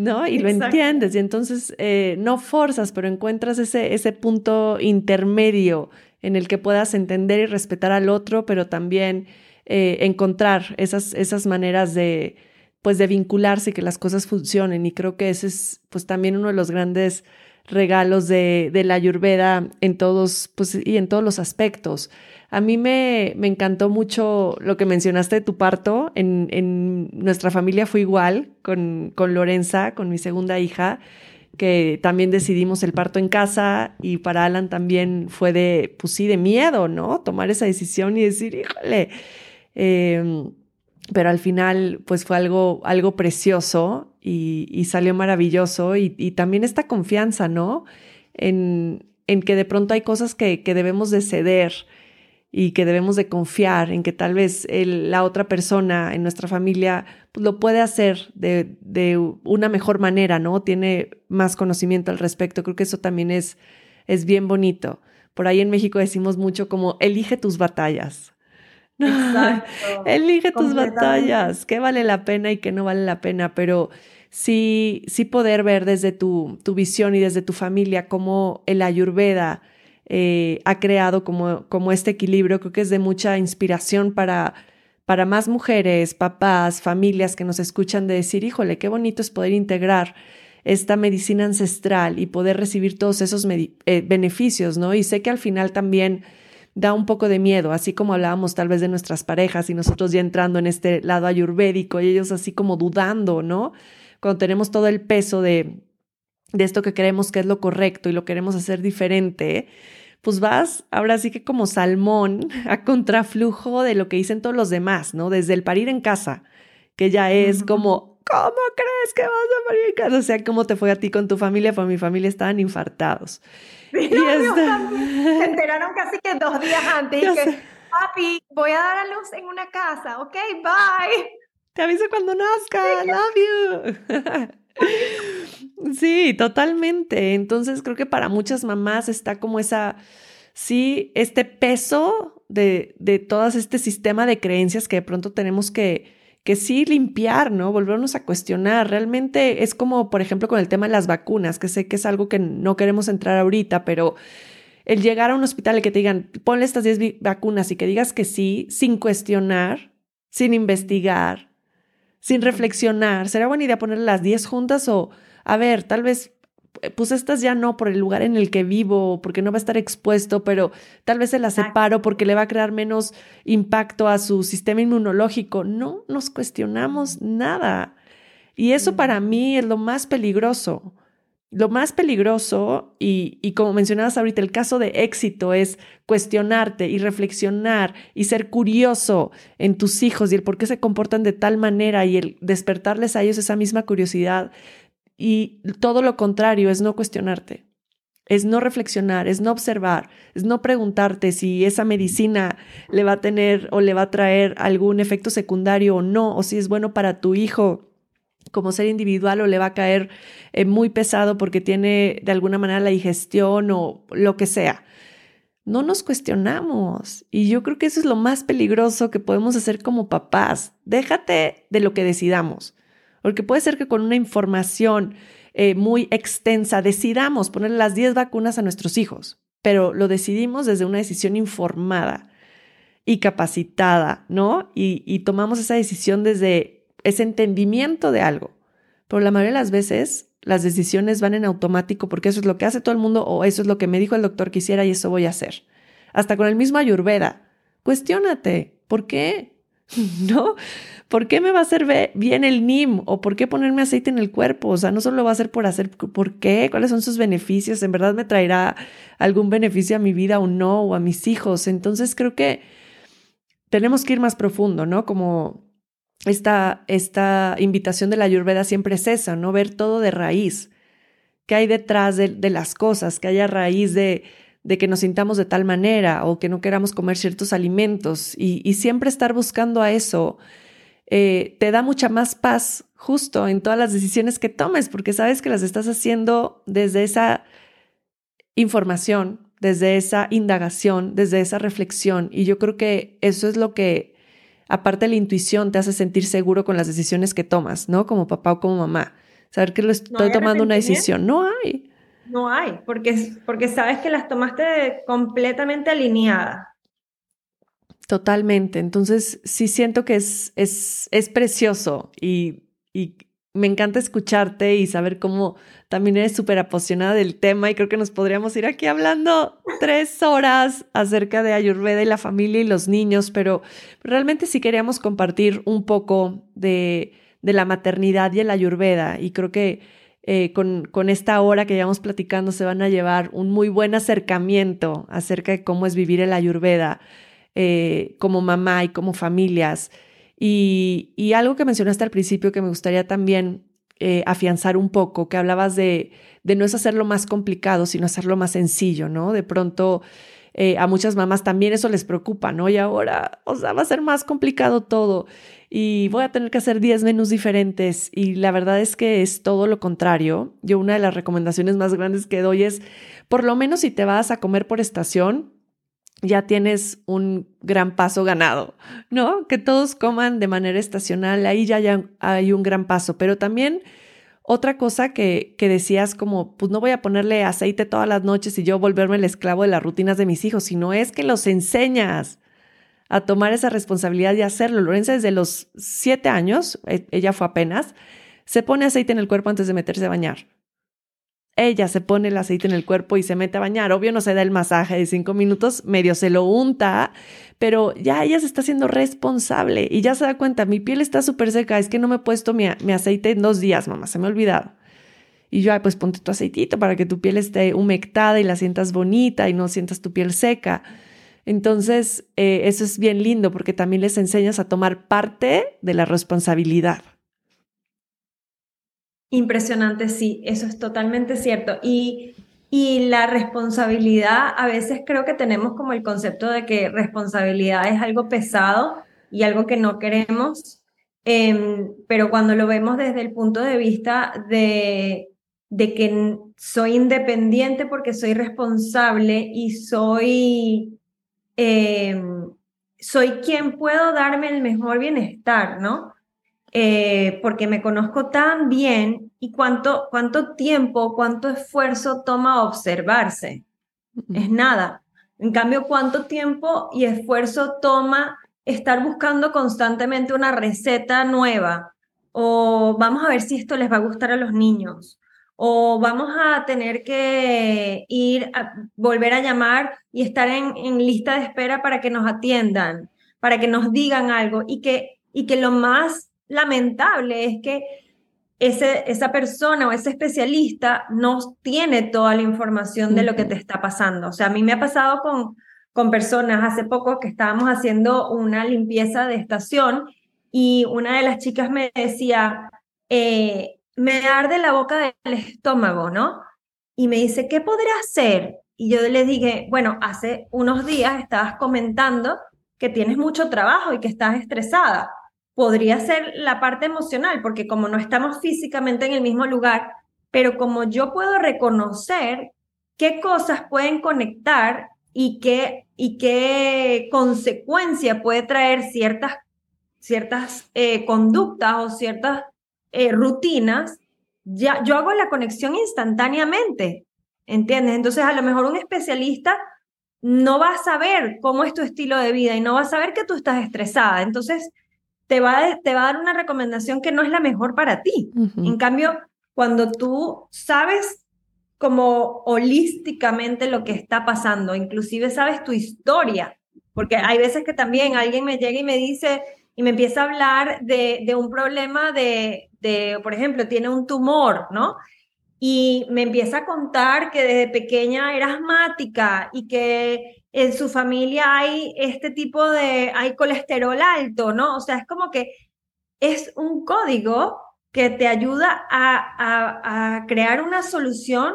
¿No? Y lo entiendes y entonces eh, no forzas, pero encuentras ese, ese punto intermedio en el que puedas entender y respetar al otro, pero también eh, encontrar esas, esas maneras de, pues, de vincularse y que las cosas funcionen. Y creo que ese es, pues, también uno de los grandes regalos de, de la Ayurveda en todos, pues, y en todos los aspectos. A mí me, me encantó mucho lo que mencionaste de tu parto. En, en nuestra familia fue igual con, con Lorenza, con mi segunda hija, que también decidimos el parto en casa y para Alan también fue de, pues sí, de miedo, ¿no? Tomar esa decisión y decir, híjole. Em, pero al final, pues fue algo, algo precioso y, y salió maravilloso y, y, también esta confianza, ¿no? En, en que de pronto hay cosas que, que debemos de ceder y que debemos de confiar en que tal vez la otra persona en nuestra familia pues, lo puede hacer de, de, una mejor manera, ¿no? Tiene más conocimiento al respecto. Creo que eso también es, es bien bonito. Por ahí en México decimos mucho como elige tus batallas. Exacto. elige tus batallas, qué vale la pena y qué no vale la pena, pero sí, sí poder ver desde tu, tu visión y desde tu familia cómo el ayurveda eh, ha creado como, como este equilibrio, creo que es de mucha inspiración para, para más mujeres, papás, familias que nos escuchan de decir, híjole, qué bonito es poder integrar esta medicina ancestral y poder recibir todos esos eh, beneficios, ¿no? Y sé que al final también da un poco de miedo, así como hablábamos tal vez de nuestras parejas y nosotros ya entrando en este lado ayurvédico y ellos así como dudando, ¿no? Cuando tenemos todo el peso de, de esto que creemos que es lo correcto y lo queremos hacer diferente, pues vas ahora sí que como salmón a contraflujo de lo que dicen todos los demás, ¿no? Desde el parir en casa, que ya es como, ¿cómo crees que vas a parir en casa? O sea, ¿cómo te fue a ti con tu familia? Pues mi familia estaban infartados. y se enteraron casi que dos días antes. Y que, papi, voy a dar a luz en una casa, ok, bye. Te aviso cuando nazca, love you. Sí, totalmente. Entonces creo que para muchas mamás está como esa, sí este peso de, de todo este sistema de creencias que de pronto tenemos que, que sí limpiar, ¿no? Volvernos a cuestionar. Realmente es como, por ejemplo, con el tema de las vacunas, que sé que es algo que no queremos entrar ahorita, pero el llegar a un hospital y que te digan, ponle estas 10 vacunas y que digas que sí, sin cuestionar, sin investigar, sin reflexionar, ¿será buena idea poner las 10 juntas o, a ver, tal vez eh, pues estas ya no por el lugar en el que vivo, porque no va a estar expuesto, pero tal vez se las separo porque le va a crear menos impacto a su sistema inmunológico. No nos cuestionamos nada. Y eso para mí es lo más peligroso. Lo más peligroso, y, y como mencionabas ahorita, el caso de éxito es cuestionarte y reflexionar y ser curioso en tus hijos y el por qué se comportan de tal manera y el despertarles a ellos esa misma curiosidad y todo lo contrario es no cuestionarte, es no reflexionar, es no observar, es no preguntarte si esa medicina le va a tener o le va a traer algún efecto secundario o no, o si es bueno para tu hijo como ser individual o le va a caer eh, muy pesado porque tiene de alguna manera la digestión o lo que sea. No nos cuestionamos y yo creo que eso es lo más peligroso que podemos hacer como papás. Déjate de lo que decidamos. Porque puede ser que con una información eh, muy extensa decidamos poner las 10 vacunas a nuestros hijos, pero lo decidimos desde una decisión informada y capacitada, ¿no? Y, tomamos esa decisión desde ese entendimiento de algo. Pero la mayoría de las veces las decisiones van en automático porque eso es lo que hace todo el mundo o eso es lo que me dijo el doctor que hiciera y eso voy a hacer. Hasta con el mismo Ayurveda. Cuestiónate, ¿por qué? ¿No? ¿por qué me va a hacer bien el NIM? ¿O por qué ponerme aceite en el cuerpo? O sea, no solo lo va a hacer por hacer, ¿por qué? ¿Cuáles son sus beneficios? ¿En verdad me traerá algún beneficio a mi vida o no? ¿O a mis hijos? Entonces creo que tenemos que ir más profundo, ¿no? Como esta, esta invitación de la Ayurveda siempre es esa, ¿no? Ver todo de raíz. ¿Qué hay detrás de, las cosas? ¿Qué hay a raíz de, de que nos sintamos de tal manera o que no queramos comer ciertos alimentos y, y siempre estar buscando a eso eh, te da mucha más paz justo en todas las decisiones que tomes, porque sabes que las estás haciendo desde esa información, desde esa indagación, desde esa reflexión. Y yo creo que eso es lo que, aparte de la intuición, te hace sentir seguro con las decisiones que tomas, ¿no? Como papá o como mamá. Saber que lo estoy tomando una decisión. No hay. No hay, porque, porque sabes que las tomaste completamente alineadas. Totalmente. Entonces, sí siento que es, es, es precioso y, y, me encanta escucharte y saber cómo también eres súper apasionada del tema y creo que nos podríamos ir aquí hablando tres horas acerca de Ayurveda y la familia y los niños, pero realmente sí queríamos compartir un poco de, de la maternidad y el Ayurveda y creo que eh, con, con, esta hora que llevamos platicando se van a llevar un muy buen acercamiento acerca de cómo es vivir el Ayurveda. Eh, como mamá y como familias. Y, y, algo que mencionaste al principio que me gustaría también eh, afianzar un poco, que hablabas de, de no es hacerlo más complicado, sino hacerlo más sencillo, ¿no? De pronto eh, a muchas mamás también eso les preocupa, ¿no? Y ahora, o sea, va a ser más complicado todo y voy a tener que hacer 10 menús diferentes y la verdad es que es todo lo contrario. Yo una de las recomendaciones más grandes que doy es, por lo menos si te vas a comer por estación, ya tienes un gran paso ganado, ¿no? Que todos coman de manera estacional, ahí ya, hay un gran paso, pero también otra cosa que, que decías como, pues no voy a ponerle aceite todas las noches y yo volverme el esclavo de las rutinas de mis hijos, sino es que los enseñas a tomar esa responsabilidad y hacerlo. Lorenza desde los siete años, e, ella fue apenas, se pone aceite en el cuerpo antes de meterse a bañar ella se pone el aceite en el cuerpo y se mete a bañar. Obvio no se da el masaje de cinco minutos, medio se lo unta, pero ya ella se está haciendo responsable y ya se da cuenta, mi piel está súper seca, es que no me he puesto mi, aceite en dos días, mamá, se me ha olvidado. Y yo, pues ponte tu aceitito para que tu piel esté humectada y la sientas bonita y no sientas tu piel seca. Entonces, eh, eso es bien lindo porque también les enseñas a tomar parte de la responsabilidad. Impresionante, sí, eso es totalmente cierto. Y, y la responsabilidad, a veces creo que tenemos como el concepto de que responsabilidad es algo pesado y algo que no queremos, em, pero cuando lo vemos desde el punto de vista de de que soy independiente porque soy responsable y soy, em, soy quien puedo darme el mejor bienestar, ¿no? Eh, porque me conozco tan bien y cuánto, cuánto tiempo, cuánto esfuerzo toma observarse. Es nada. En cambio, cuánto tiempo y esfuerzo toma estar buscando constantemente una receta nueva o vamos a ver si esto les va a gustar a los niños o vamos a tener que ir a volver a llamar y estar en, en, lista de espera para que nos atiendan, para que nos digan algo y que, y que lo más lamentable es que ese, esa persona o ese especialista no tiene toda la información de lo que te está pasando. O sea, a mí me ha pasado con, con personas hace poco que estábamos haciendo una limpieza de estación y una de las chicas me decía, eh, me arde la boca del estómago, ¿no? Y me dice, ¿qué podré hacer? Y yo le dije, bueno, hace unos días estabas comentando que tienes mucho trabajo y que estás estresada. Podría ser la parte emocional, porque como no estamos físicamente en el mismo lugar, pero como yo puedo reconocer qué cosas pueden conectar y qué, y qué consecuencia puede traer ciertas, ciertas eh, conductas o ciertas eh, rutinas, ya, yo hago la conexión instantáneamente, ¿entiendes? Entonces a lo mejor un especialista no va a saber cómo es tu estilo de vida y no va a saber que tú estás estresada. Entonces te va, a, te va a dar una recomendación que no es la mejor para ti. En cambio, cuando tú sabes como holísticamente lo que está pasando, inclusive sabes tu historia, porque hay veces que también alguien me llega y me dice y me empieza a hablar de, de un problema de, de, por ejemplo, tiene un tumor, ¿no? Y me empieza a contar que desde pequeña era asmática y que en su familia hay este tipo de, hay colesterol alto, ¿no? O sea, es como que es un código que te ayuda a, a, crear una solución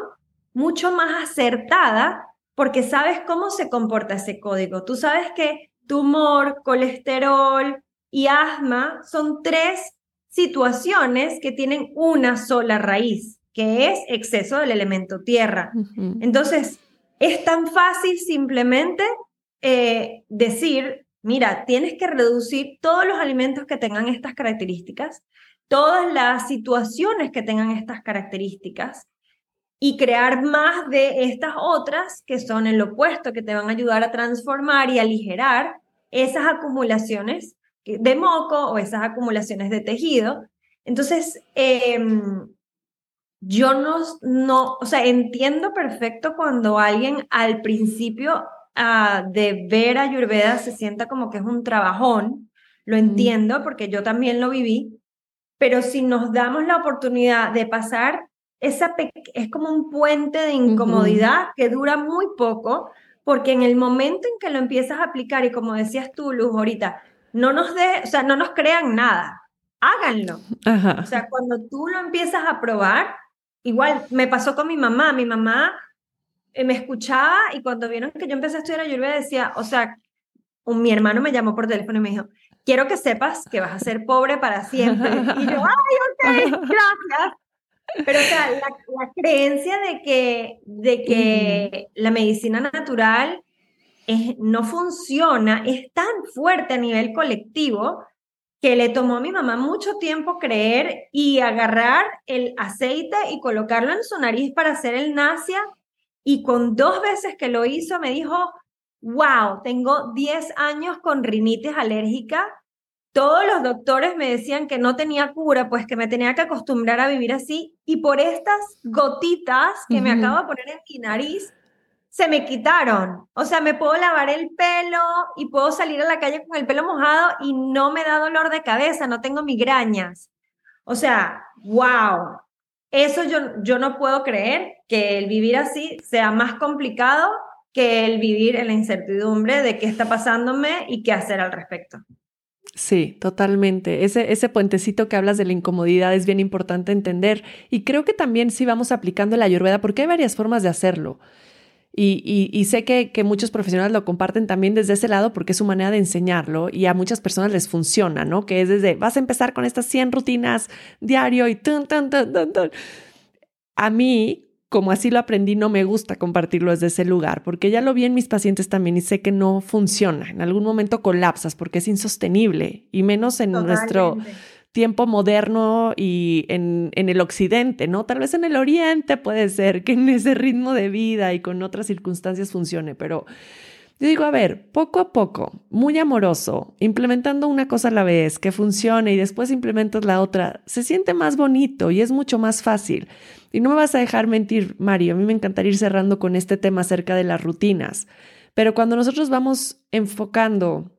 mucho más acertada porque sabes cómo se comporta ese código. Tú sabes que tumor, colesterol y asma son tres situaciones que tienen una sola raíz, que es exceso del elemento tierra. Entonces, es tan fácil simplemente eh, decir, mira, tienes que reducir todos los alimentos que tengan estas características, todas las situaciones que tengan estas características y crear más de estas otras que son el opuesto, que te van a ayudar a transformar y aligerar esas acumulaciones de moco o esas acumulaciones de tejido. Entonces, em, yo no, no, o sea, entiendo perfecto cuando alguien al principio ah, de ver a Ayurveda se sienta como que es un trabajón, lo entiendo porque yo también lo viví, pero si nos damos la oportunidad de pasar esa es como un puente de incomodidad que dura muy poco, porque en el momento en que lo empiezas a aplicar, y como decías tú, Luz, ahorita, no nos de, o sea, no nos crean nada, háganlo. O sea, cuando tú lo empiezas a probar, igual me pasó con mi mamá, mi mamá eh, me escuchaba y cuando vieron que yo empecé a estudiar ayurveda decía, o sea, un, mi hermano me llamó por teléfono y me dijo, quiero que sepas que vas a ser pobre para siempre. Y yo, ay, ok, gracias. Pero, o sea, la, creencia de que, de que la medicina natural no funciona, es tan fuerte a nivel colectivo que le tomó a mi mamá mucho tiempo creer y agarrar el aceite y colocarlo en su nariz para hacer el nasia. Y con dos veces que lo hizo, me dijo, wow, tengo 10 años con rinitis alérgica. Todos los doctores me decían que no tenía cura, pues que me tenía que acostumbrar a vivir así. Y por estas gotitas que me acabo de poner en mi nariz, se me quitaron. O sea, me puedo lavar el pelo y puedo salir a la calle con el pelo mojado y no me da dolor de cabeza, no tengo migrañas. O sea, wow. Eso yo, yo no puedo creer que el vivir así sea más complicado que el vivir en la incertidumbre de qué está pasándome y qué hacer al respecto. Sí, totalmente. Ese, ese puentecito que hablas de la incomodidad es bien importante entender. Y creo que también sí vamos aplicando la ayurveda porque hay varias formas de hacerlo. Y, sé que, muchos profesionales lo comparten también desde ese lado porque es su manera de enseñarlo y a muchas personas les funciona, ¿no? Que es desde, vas a empezar con estas 100 rutinas diario y tun, tun, tun, a mí, como así lo aprendí, no me gusta compartirlo desde ese lugar, porque ya lo vi en mis pacientes también y sé que no funciona. En algún momento colapsas porque es insostenible y menos en nuestro tiempo moderno y en, en, el occidente, ¿no? Tal vez en el oriente puede ser que en ese ritmo de vida y con otras circunstancias funcione, pero yo digo, a ver, poco a poco, muy amoroso, implementando una cosa a la vez que funcione y después implementas la otra, se siente más bonito y es mucho más fácil. Y no me vas a dejar mentir, Mario, a mí me encantaría ir cerrando con este tema acerca de las rutinas. Pero cuando nosotros vamos enfocando,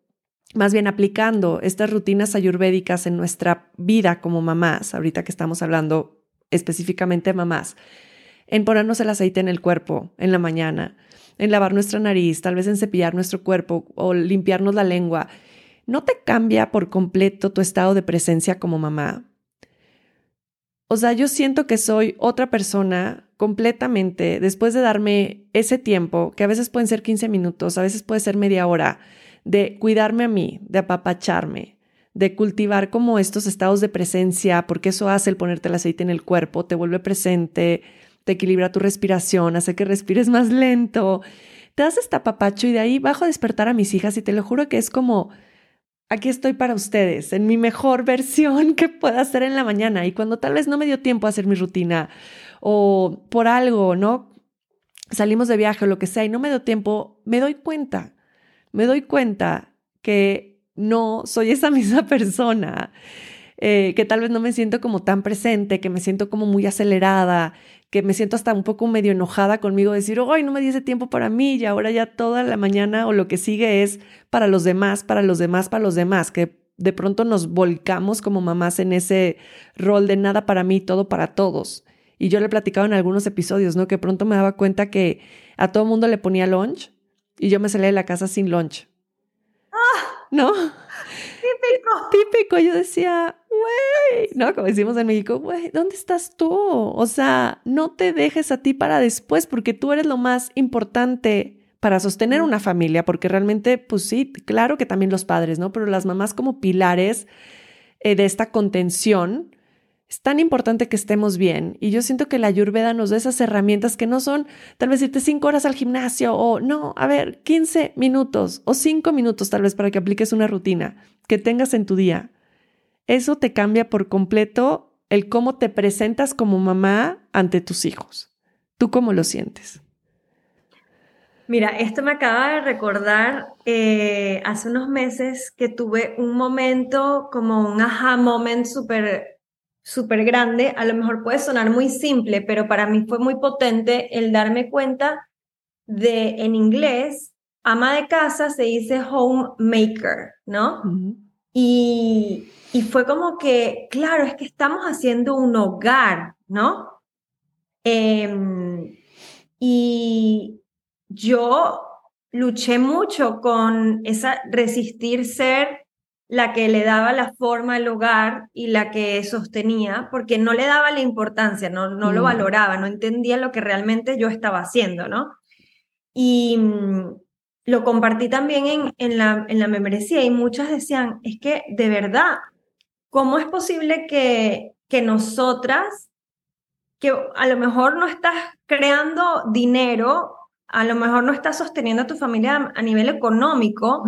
más bien aplicando estas rutinas ayurvédicas en nuestra vida como mamás, ahorita que estamos hablando específicamente de mamás, en ponernos el aceite en el cuerpo en la mañana, en lavar nuestra nariz, tal vez en cepillar nuestro cuerpo o limpiarnos la lengua, ¿no te cambia por completo tu estado de presencia como mamá? O sea, yo siento que soy otra persona completamente después de darme ese tiempo, que a veces pueden ser 15 minutos, a veces puede ser media hora, de cuidarme a mí, de apapacharme, de cultivar como estos estados de presencia, porque eso hace el ponerte el aceite en el cuerpo, te vuelve presente, te equilibra tu respiración, hace que respires más lento, te das este apapacho y de ahí bajo a despertar a mis hijas y te lo juro que es como aquí estoy para ustedes, en mi mejor versión que pueda hacer en la mañana. Y cuando tal vez no me dio tiempo a hacer mi rutina o por algo, ¿no? Salimos de viaje o lo que sea y no me dio tiempo, me doy cuenta, me doy cuenta que no soy esa misma persona, eh, que tal vez no me siento como tan presente, que me siento como muy acelerada, que me siento hasta un poco medio enojada conmigo, decir, hoy no me di ese tiempo para mí y ahora ya toda la mañana o lo que sigue es para los demás, para los demás, para los demás, que de pronto nos volcamos como mamás en ese rol de nada para mí, todo para todos. Y yo le he platicado en algunos episodios, ¿no? Que pronto me daba cuenta que a todo mundo le ponía lunch y yo me salía de la casa sin lunch. ¡Ah! ¿No? Típico. Típico. Yo decía, güey, ¿no? Como decimos en México, güey, ¿dónde estás tú? O sea, no te dejes a ti para después porque tú eres lo más importante para sostener una familia, porque realmente, pues sí, claro que también los padres, ¿no? Pero las mamás como pilares eh, de esta contención, es tan importante que estemos bien. Y yo siento que la Ayurveda nos da esas herramientas que no son tal vez irte cinco horas al gimnasio o no, a ver, 15 minutos o cinco minutos tal vez para que apliques una rutina que tengas en tu día eso te cambia por completo el cómo te presentas como mamá ante tus hijos. ¿Tú cómo lo sientes? Mira, esto me acaba de recordar eh, hace unos meses que tuve un momento como un aha moment súper súper grande. A lo mejor puede sonar muy simple, pero para mí fue muy potente el darme cuenta de, en inglés, ama de casa se dice homemaker, ¿no? Y y fue como que, claro, es que estamos haciendo un hogar, ¿no? Em, y yo luché mucho con esa resistir ser la que le daba la forma al hogar y la que sostenía, porque no le daba la importancia, no, no lo mm. valoraba, no entendía lo que realmente yo estaba haciendo, ¿no? Y mm, lo compartí también en, en, la, en la membresía y muchas decían, es que de verdad ¿cómo es posible que, que nosotras, que a lo mejor no estás creando dinero, a lo mejor no estás sosteniendo a tu familia a nivel económico,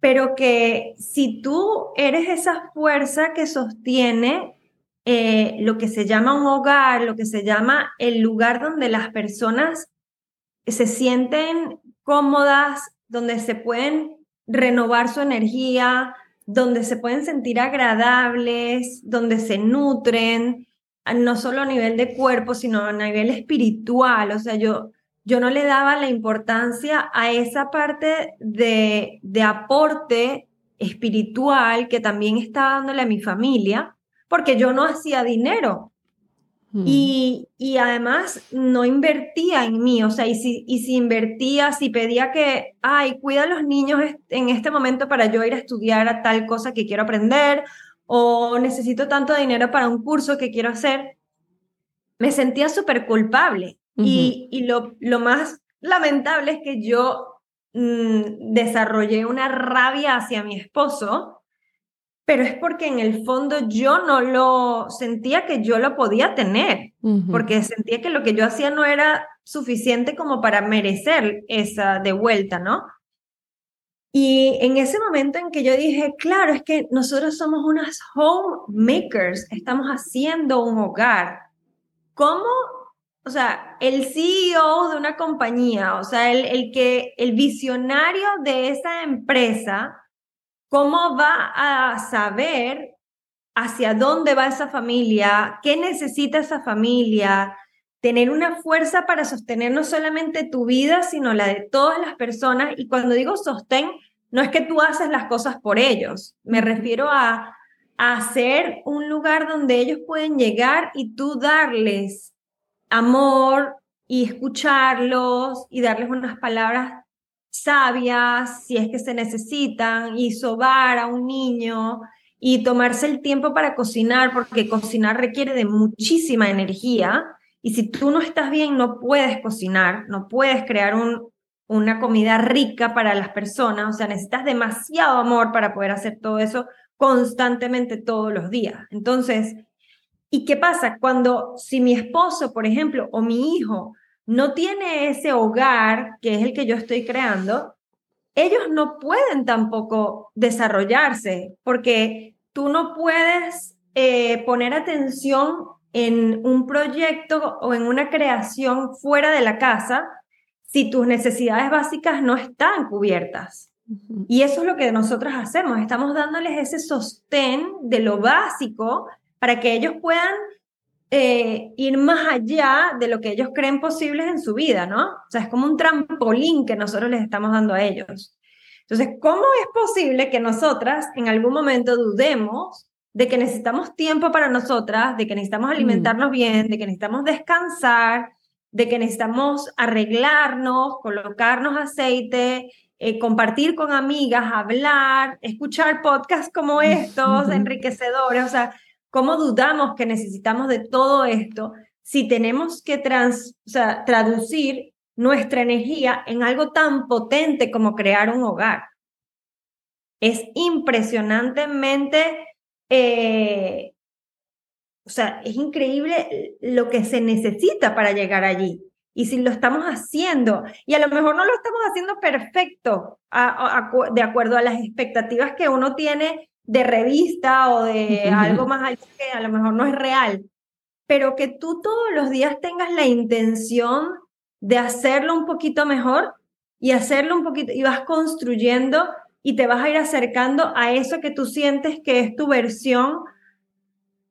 pero que si tú eres esa fuerza que sostiene eh, lo que se llama un hogar, lo que se llama el lugar donde las personas se sienten cómodas, donde se pueden renovar su energía, donde se pueden sentir agradables, donde se nutren, no solo a nivel de cuerpo, sino a nivel espiritual. O sea, yo, yo no le daba la importancia a esa parte de, de aporte espiritual que también estaba dándole a mi familia, porque yo no hacía dinero. Mm. Y, y, además no invertía en mí, o sea, y si, y si invertía, si pedía que, ay, cuida a los niños en este momento para yo ir a estudiar a tal cosa que quiero aprender, o necesito tanto dinero para un curso que quiero hacer, me sentía súper culpable. Y, y lo, lo más lamentable es que yo mm, desarrollé una rabia hacia mi esposo pero es porque en el fondo yo no lo sentía que yo lo podía tener, porque sentía que lo que yo hacía no era suficiente como para merecer esa de vuelta, ¿no? Y en ese momento en que yo dije, claro, es que nosotros somos unas homemakers, estamos haciendo un hogar. ¿Cómo, o sea, el CEO de una compañía, o sea, el, el que, el visionario de esa empresa, ¿Cómo va a saber hacia dónde va esa familia? ¿Qué necesita esa familia? Tener una fuerza para sostener no solamente tu vida, sino la de todas las personas. Y cuando digo sostén, no es que tú haces las cosas por ellos. Me refiero a, hacer un lugar donde ellos pueden llegar y tú darles amor y escucharlos y darles unas palabras sabias, si es que se necesitan, y sobar a un niño y tomarse el tiempo para cocinar, porque cocinar requiere de muchísima energía. Y si tú no estás bien, no puedes cocinar, no puedes crear un, una comida rica para las personas. O sea, necesitas demasiado amor para poder hacer todo eso constantemente todos los días. Entonces, ¿y qué pasa? Cuando si mi esposo, por ejemplo, o mi hijo no tiene ese hogar que es el que yo estoy creando, ellos no pueden tampoco desarrollarse porque tú no puedes eh, poner atención en un proyecto o en una creación fuera de la casa si tus necesidades básicas no están cubiertas. Y eso es lo que nosotros hacemos, estamos dándoles ese sostén de lo básico para que ellos puedan eh, ir más allá de lo que ellos creen posibles en su vida, ¿no? O sea, es como un trampolín que nosotros les estamos dando a ellos. Entonces, ¿cómo es posible que nosotras en algún momento dudemos de que necesitamos tiempo para nosotras, de que necesitamos mm. alimentarnos bien, de que necesitamos descansar, de que necesitamos arreglarnos, colocarnos aceite, eh, compartir con amigas, hablar, escuchar podcasts como estos, enriquecedores, o sea, ¿Cómo dudamos que necesitamos de todo esto si tenemos que traducir nuestra energía en algo tan potente como crear un hogar? Es impresionantemente, eh, o sea, es increíble lo que se necesita para llegar allí. Y si lo estamos haciendo, y a lo mejor no lo estamos haciendo perfecto de acuerdo a las expectativas que uno tiene de revista o de algo más allá que a lo mejor no es real, pero que tú todos los días tengas la intención de hacerlo un poquito mejor y hacerlo un poquito, y vas construyendo y te vas a ir acercando a eso que tú sientes que es tu versión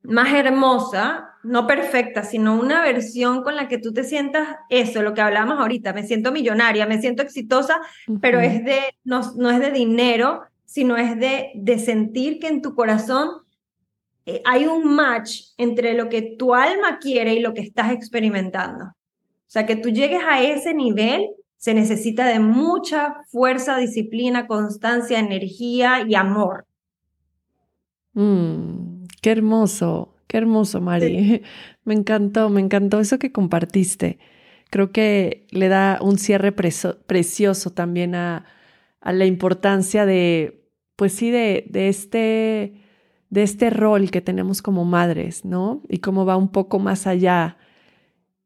más hermosa, no perfecta, sino una versión con la que tú te sientas eso, lo que hablamos ahorita, me siento millonaria, me siento exitosa, pero es de, no, no es de dinero, sino es de, de sentir que en tu corazón eh, hay un match entre lo que tu alma quiere y lo que estás experimentando. O sea, que tú llegues a ese nivel se necesita de mucha fuerza, disciplina, constancia, energía y amor. Mm, qué hermoso, qué hermoso, Mari. Me encantó, me encantó eso que compartiste. Creo que le da un cierre precioso también a, a la importancia de, pues sí, de, de, este, de este rol que tenemos como madres, ¿no? Y cómo va un poco más allá.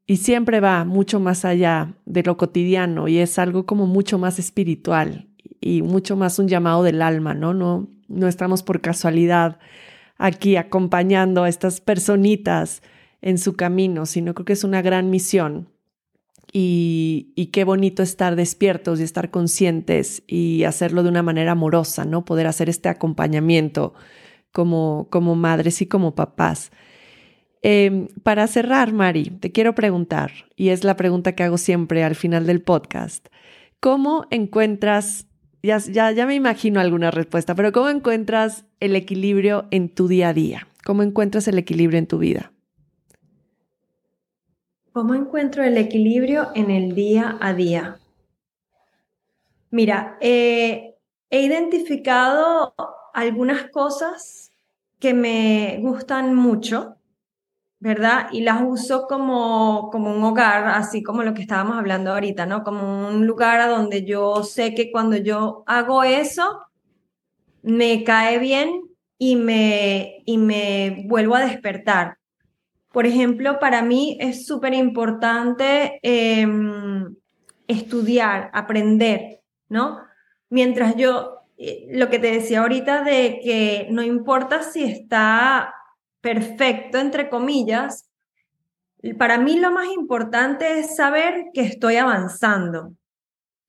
Y siempre va mucho más allá de lo cotidiano y es algo como mucho más espiritual y mucho más un llamado del alma, ¿no? No, no estamos por casualidad aquí acompañando a estas personitas en su camino, sino creo que es una gran misión y, qué bonito estar despiertos y estar conscientes y hacerlo de una manera amorosa, ¿no? Poder hacer este acompañamiento como, como madres y como papás. Em, para cerrar, Mari, te quiero preguntar, y es la pregunta que hago siempre al final del podcast, ¿cómo encuentras, ya, ya, ya me imagino alguna respuesta, pero ¿cómo encuentras el equilibrio en tu día a día? ¿Cómo encuentras el equilibrio en tu vida? ¿Cómo encuentro el equilibrio en el día a día? Mira, eh, he identificado algunas cosas que me gustan mucho, ¿verdad? Y las uso como, como un hogar, así como lo que estábamos hablando ahorita, ¿no? Como un lugar a donde yo sé que cuando yo hago eso, me cae bien y me, y me vuelvo a despertar. Por ejemplo, para mí es súper importante em, estudiar, aprender, ¿no? Mientras yo, eh, lo que te decía ahorita de que no importa si está perfecto, entre comillas, para mí lo más importante es saber que estoy avanzando,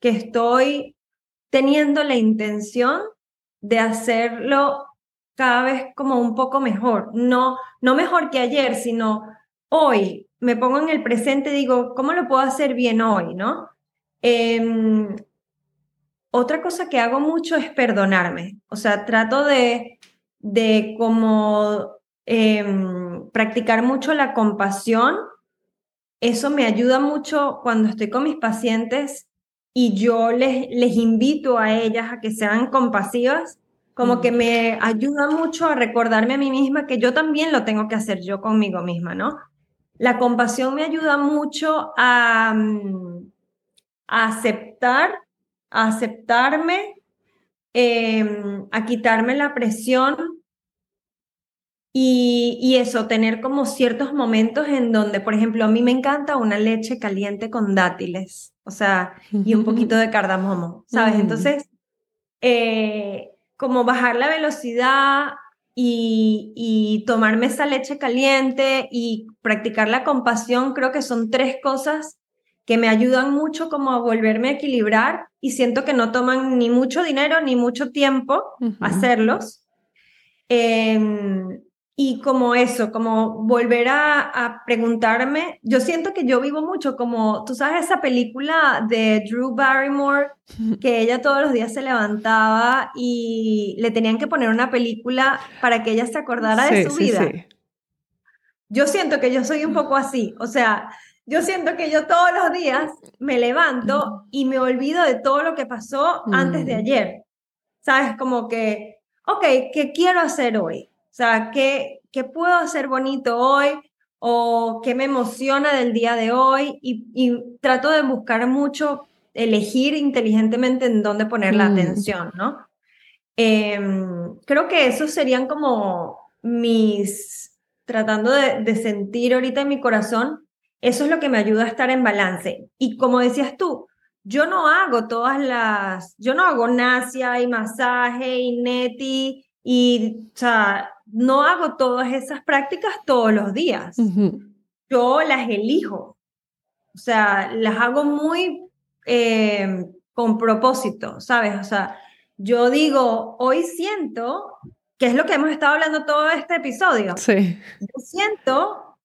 que estoy teniendo la intención de hacerlo cada vez como un poco mejor, no, no mejor que ayer, sino hoy. Me pongo en el presente y digo, ¿cómo lo puedo hacer bien hoy? ¿no? Em, otra cosa que hago mucho es perdonarme, o sea, trato de, de como Em, practicar mucho la compasión. Eso me ayuda mucho cuando estoy con mis pacientes y yo les, les invito a ellas a que sean compasivas, como que me ayuda mucho a recordarme a mí misma que yo también lo tengo que hacer yo conmigo misma, ¿no? La compasión me ayuda mucho a, mm, aceptar, a aceptarme, em, a quitarme la presión y, eso, tener como ciertos momentos en donde, por ejemplo, a mí me encanta una leche caliente con dátiles, o sea, y un poquito de cardamomo, ¿sabes? Entonces, eh, como bajar la velocidad y, y, tomarme esa leche caliente y practicar la compasión, creo que son tres cosas que me ayudan mucho como a volverme a equilibrar y siento que no toman ni mucho dinero ni mucho tiempo hacerlos. Em, y como eso, como volver a, preguntarme, yo siento que yo vivo mucho como, tú sabes, esa película de Drew Barrymore, que ella todos los días se levantaba y le tenían que poner una película para que ella se acordara de su vida. Yo siento que yo soy un poco así, o sea, yo siento que yo todos los días me levanto y me olvido de todo lo que pasó antes de mm. ayer. ¿Sabes? Como que, ok, ¿qué quiero hacer hoy? O sea, ¿qué, ¿qué puedo hacer bonito hoy? ¿O qué me emociona del día de hoy? Y, trato de buscar mucho, elegir inteligentemente en dónde poner la mm. atención, ¿no? Em, creo que esos serían como mis, tratando de, de sentir ahorita en mi corazón, eso es lo que me ayuda a estar en balance. Y como decías tú, yo no hago todas las, yo no hago nasia y masaje y neti y, o sea, no hago todas esas prácticas todos los días. Yo las elijo. O sea, las hago muy eh, con propósito, ¿sabes? O sea, yo digo, hoy siento, que es lo que hemos estado hablando todo este episodio. Sí. Yo siento,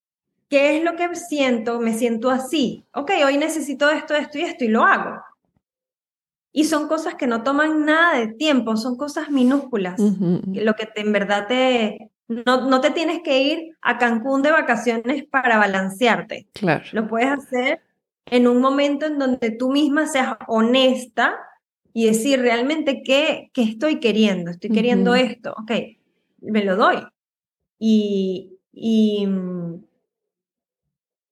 ¿qué es lo que siento? Me siento así. Ok, hoy necesito esto, esto y esto y lo hago. Y son cosas que no toman nada de tiempo, son cosas minúsculas. Lo que te, en verdad te... No, no te tienes que ir a Cancún de vacaciones para balancearte. Claro. Lo puedes hacer en un momento en donde tú misma seas honesta y decir realmente qué, qué estoy queriendo. Estoy queriendo esto. Ok, me lo doy. Y, y mm,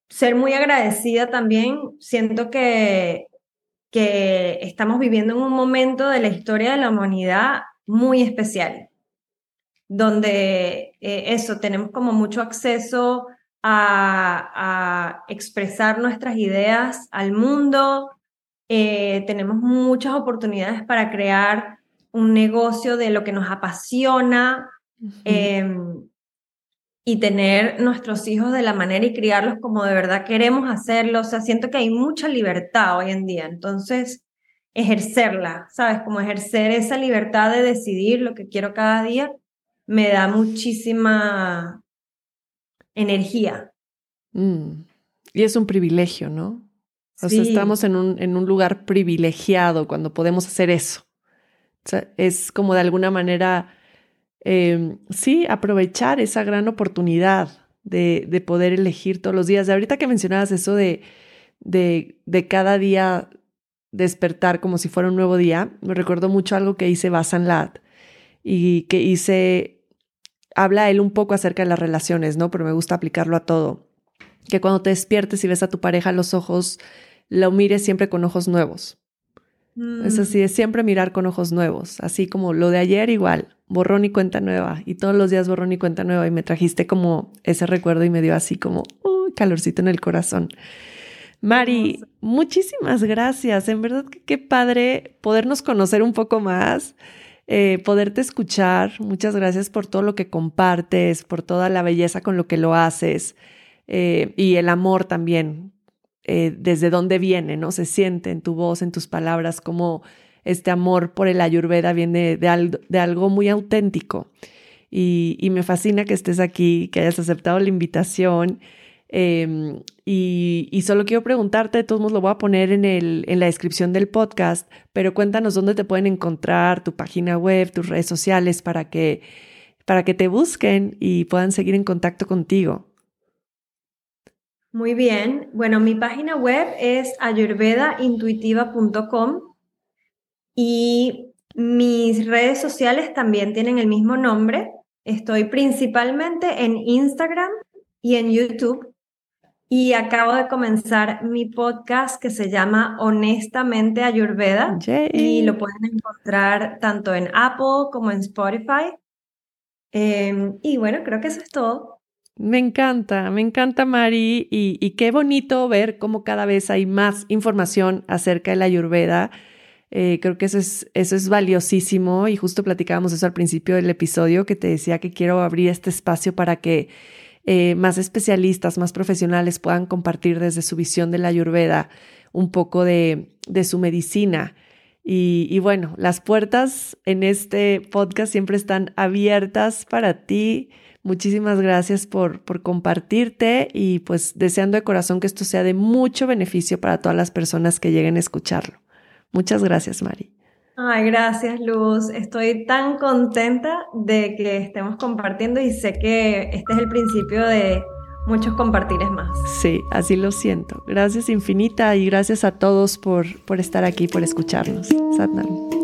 ser muy agradecida también. Siento que que estamos viviendo en un momento de la historia de la humanidad muy especial, donde eh, eso, tenemos como mucho acceso a, expresar nuestras ideas al mundo, eh, tenemos muchas oportunidades para crear un negocio de lo que nos apasiona y tener nuestros hijos de la manera y criarlos como de verdad queremos hacerlo. O sea, siento que hay mucha libertad hoy en día. Entonces, ejercerla, ¿sabes? Como ejercer esa libertad de decidir lo que quiero cada día, me da muchísima energía. Mm. Y es un privilegio, ¿no? O sea, estamos en un, en un lugar privilegiado cuando podemos hacer eso. O sea, es como de alguna manera Em, sí, aprovechar esa gran oportunidad de, de, poder elegir todos los días. De ahorita que mencionabas eso de, de, de, cada día despertar como si fuera un nuevo día, me recuerdo mucho algo que hice Basan Lat y que hice, habla él un poco acerca de las relaciones, ¿no? Pero me gusta aplicarlo a todo. Que cuando te despiertes y ves a tu pareja los ojos, lo mires siempre con ojos nuevos. Es así, es siempre mirar con ojos nuevos, así como lo de ayer igual, borrón y cuenta nueva, y todos los días borrón y cuenta nueva, y me trajiste como ese recuerdo y me dio así como un calorcito en el corazón. Mari, muchísimas gracias, en verdad que qué padre podernos conocer un poco más. Eh, poderte escuchar. Muchas gracias por todo lo que compartes, por toda la belleza con lo que lo haces eh, y el amor también, eh, desde dónde viene, ¿no? Se siente en tu voz, en tus palabras, como este amor por el ayurveda viene de, de algo muy auténtico. Y, me fascina que estés aquí, que hayas aceptado la invitación Em, y, solo quiero preguntarte, de todos modos lo voy a poner en, en la descripción del podcast, pero cuéntanos dónde te pueden encontrar, tu página web, tus redes sociales, para que, para que te busquen y puedan seguir en contacto contigo. Muy bien. Bueno, mi página web es ayurvedaintuitiva.com y mis redes sociales también tienen el mismo nombre. Estoy principalmente en Instagram y en YouTube y acabo de comenzar mi podcast que se llama Honestamente Ayurveda y lo pueden encontrar tanto en Apple como en Spotify. Em, y bueno, creo que eso es todo. Me encanta, me encanta Mari y, qué bonito ver cómo cada vez hay más información acerca de la Ayurveda. Eh, creo que eso es, eso es valiosísimo y justo platicábamos eso al principio del episodio que te decía que quiero abrir este espacio para que eh, más especialistas, más profesionales puedan compartir desde su visión de la ayurveda un poco de, su medicina. Y, bueno, las puertas en este podcast siempre están abiertas para ti. Muchísimas gracias por, por compartirte y pues deseando de corazón que esto sea de mucho beneficio para todas las personas que lleguen a escucharlo. Muchas gracias, Mari. Ay, gracias Luz. Estoy tan contenta de que estemos compartiendo y sé que este es el principio de muchos compartires más. Sí, así lo siento. Gracias infinita y gracias a todos por, por estar aquí, por escucharnos. Satnam.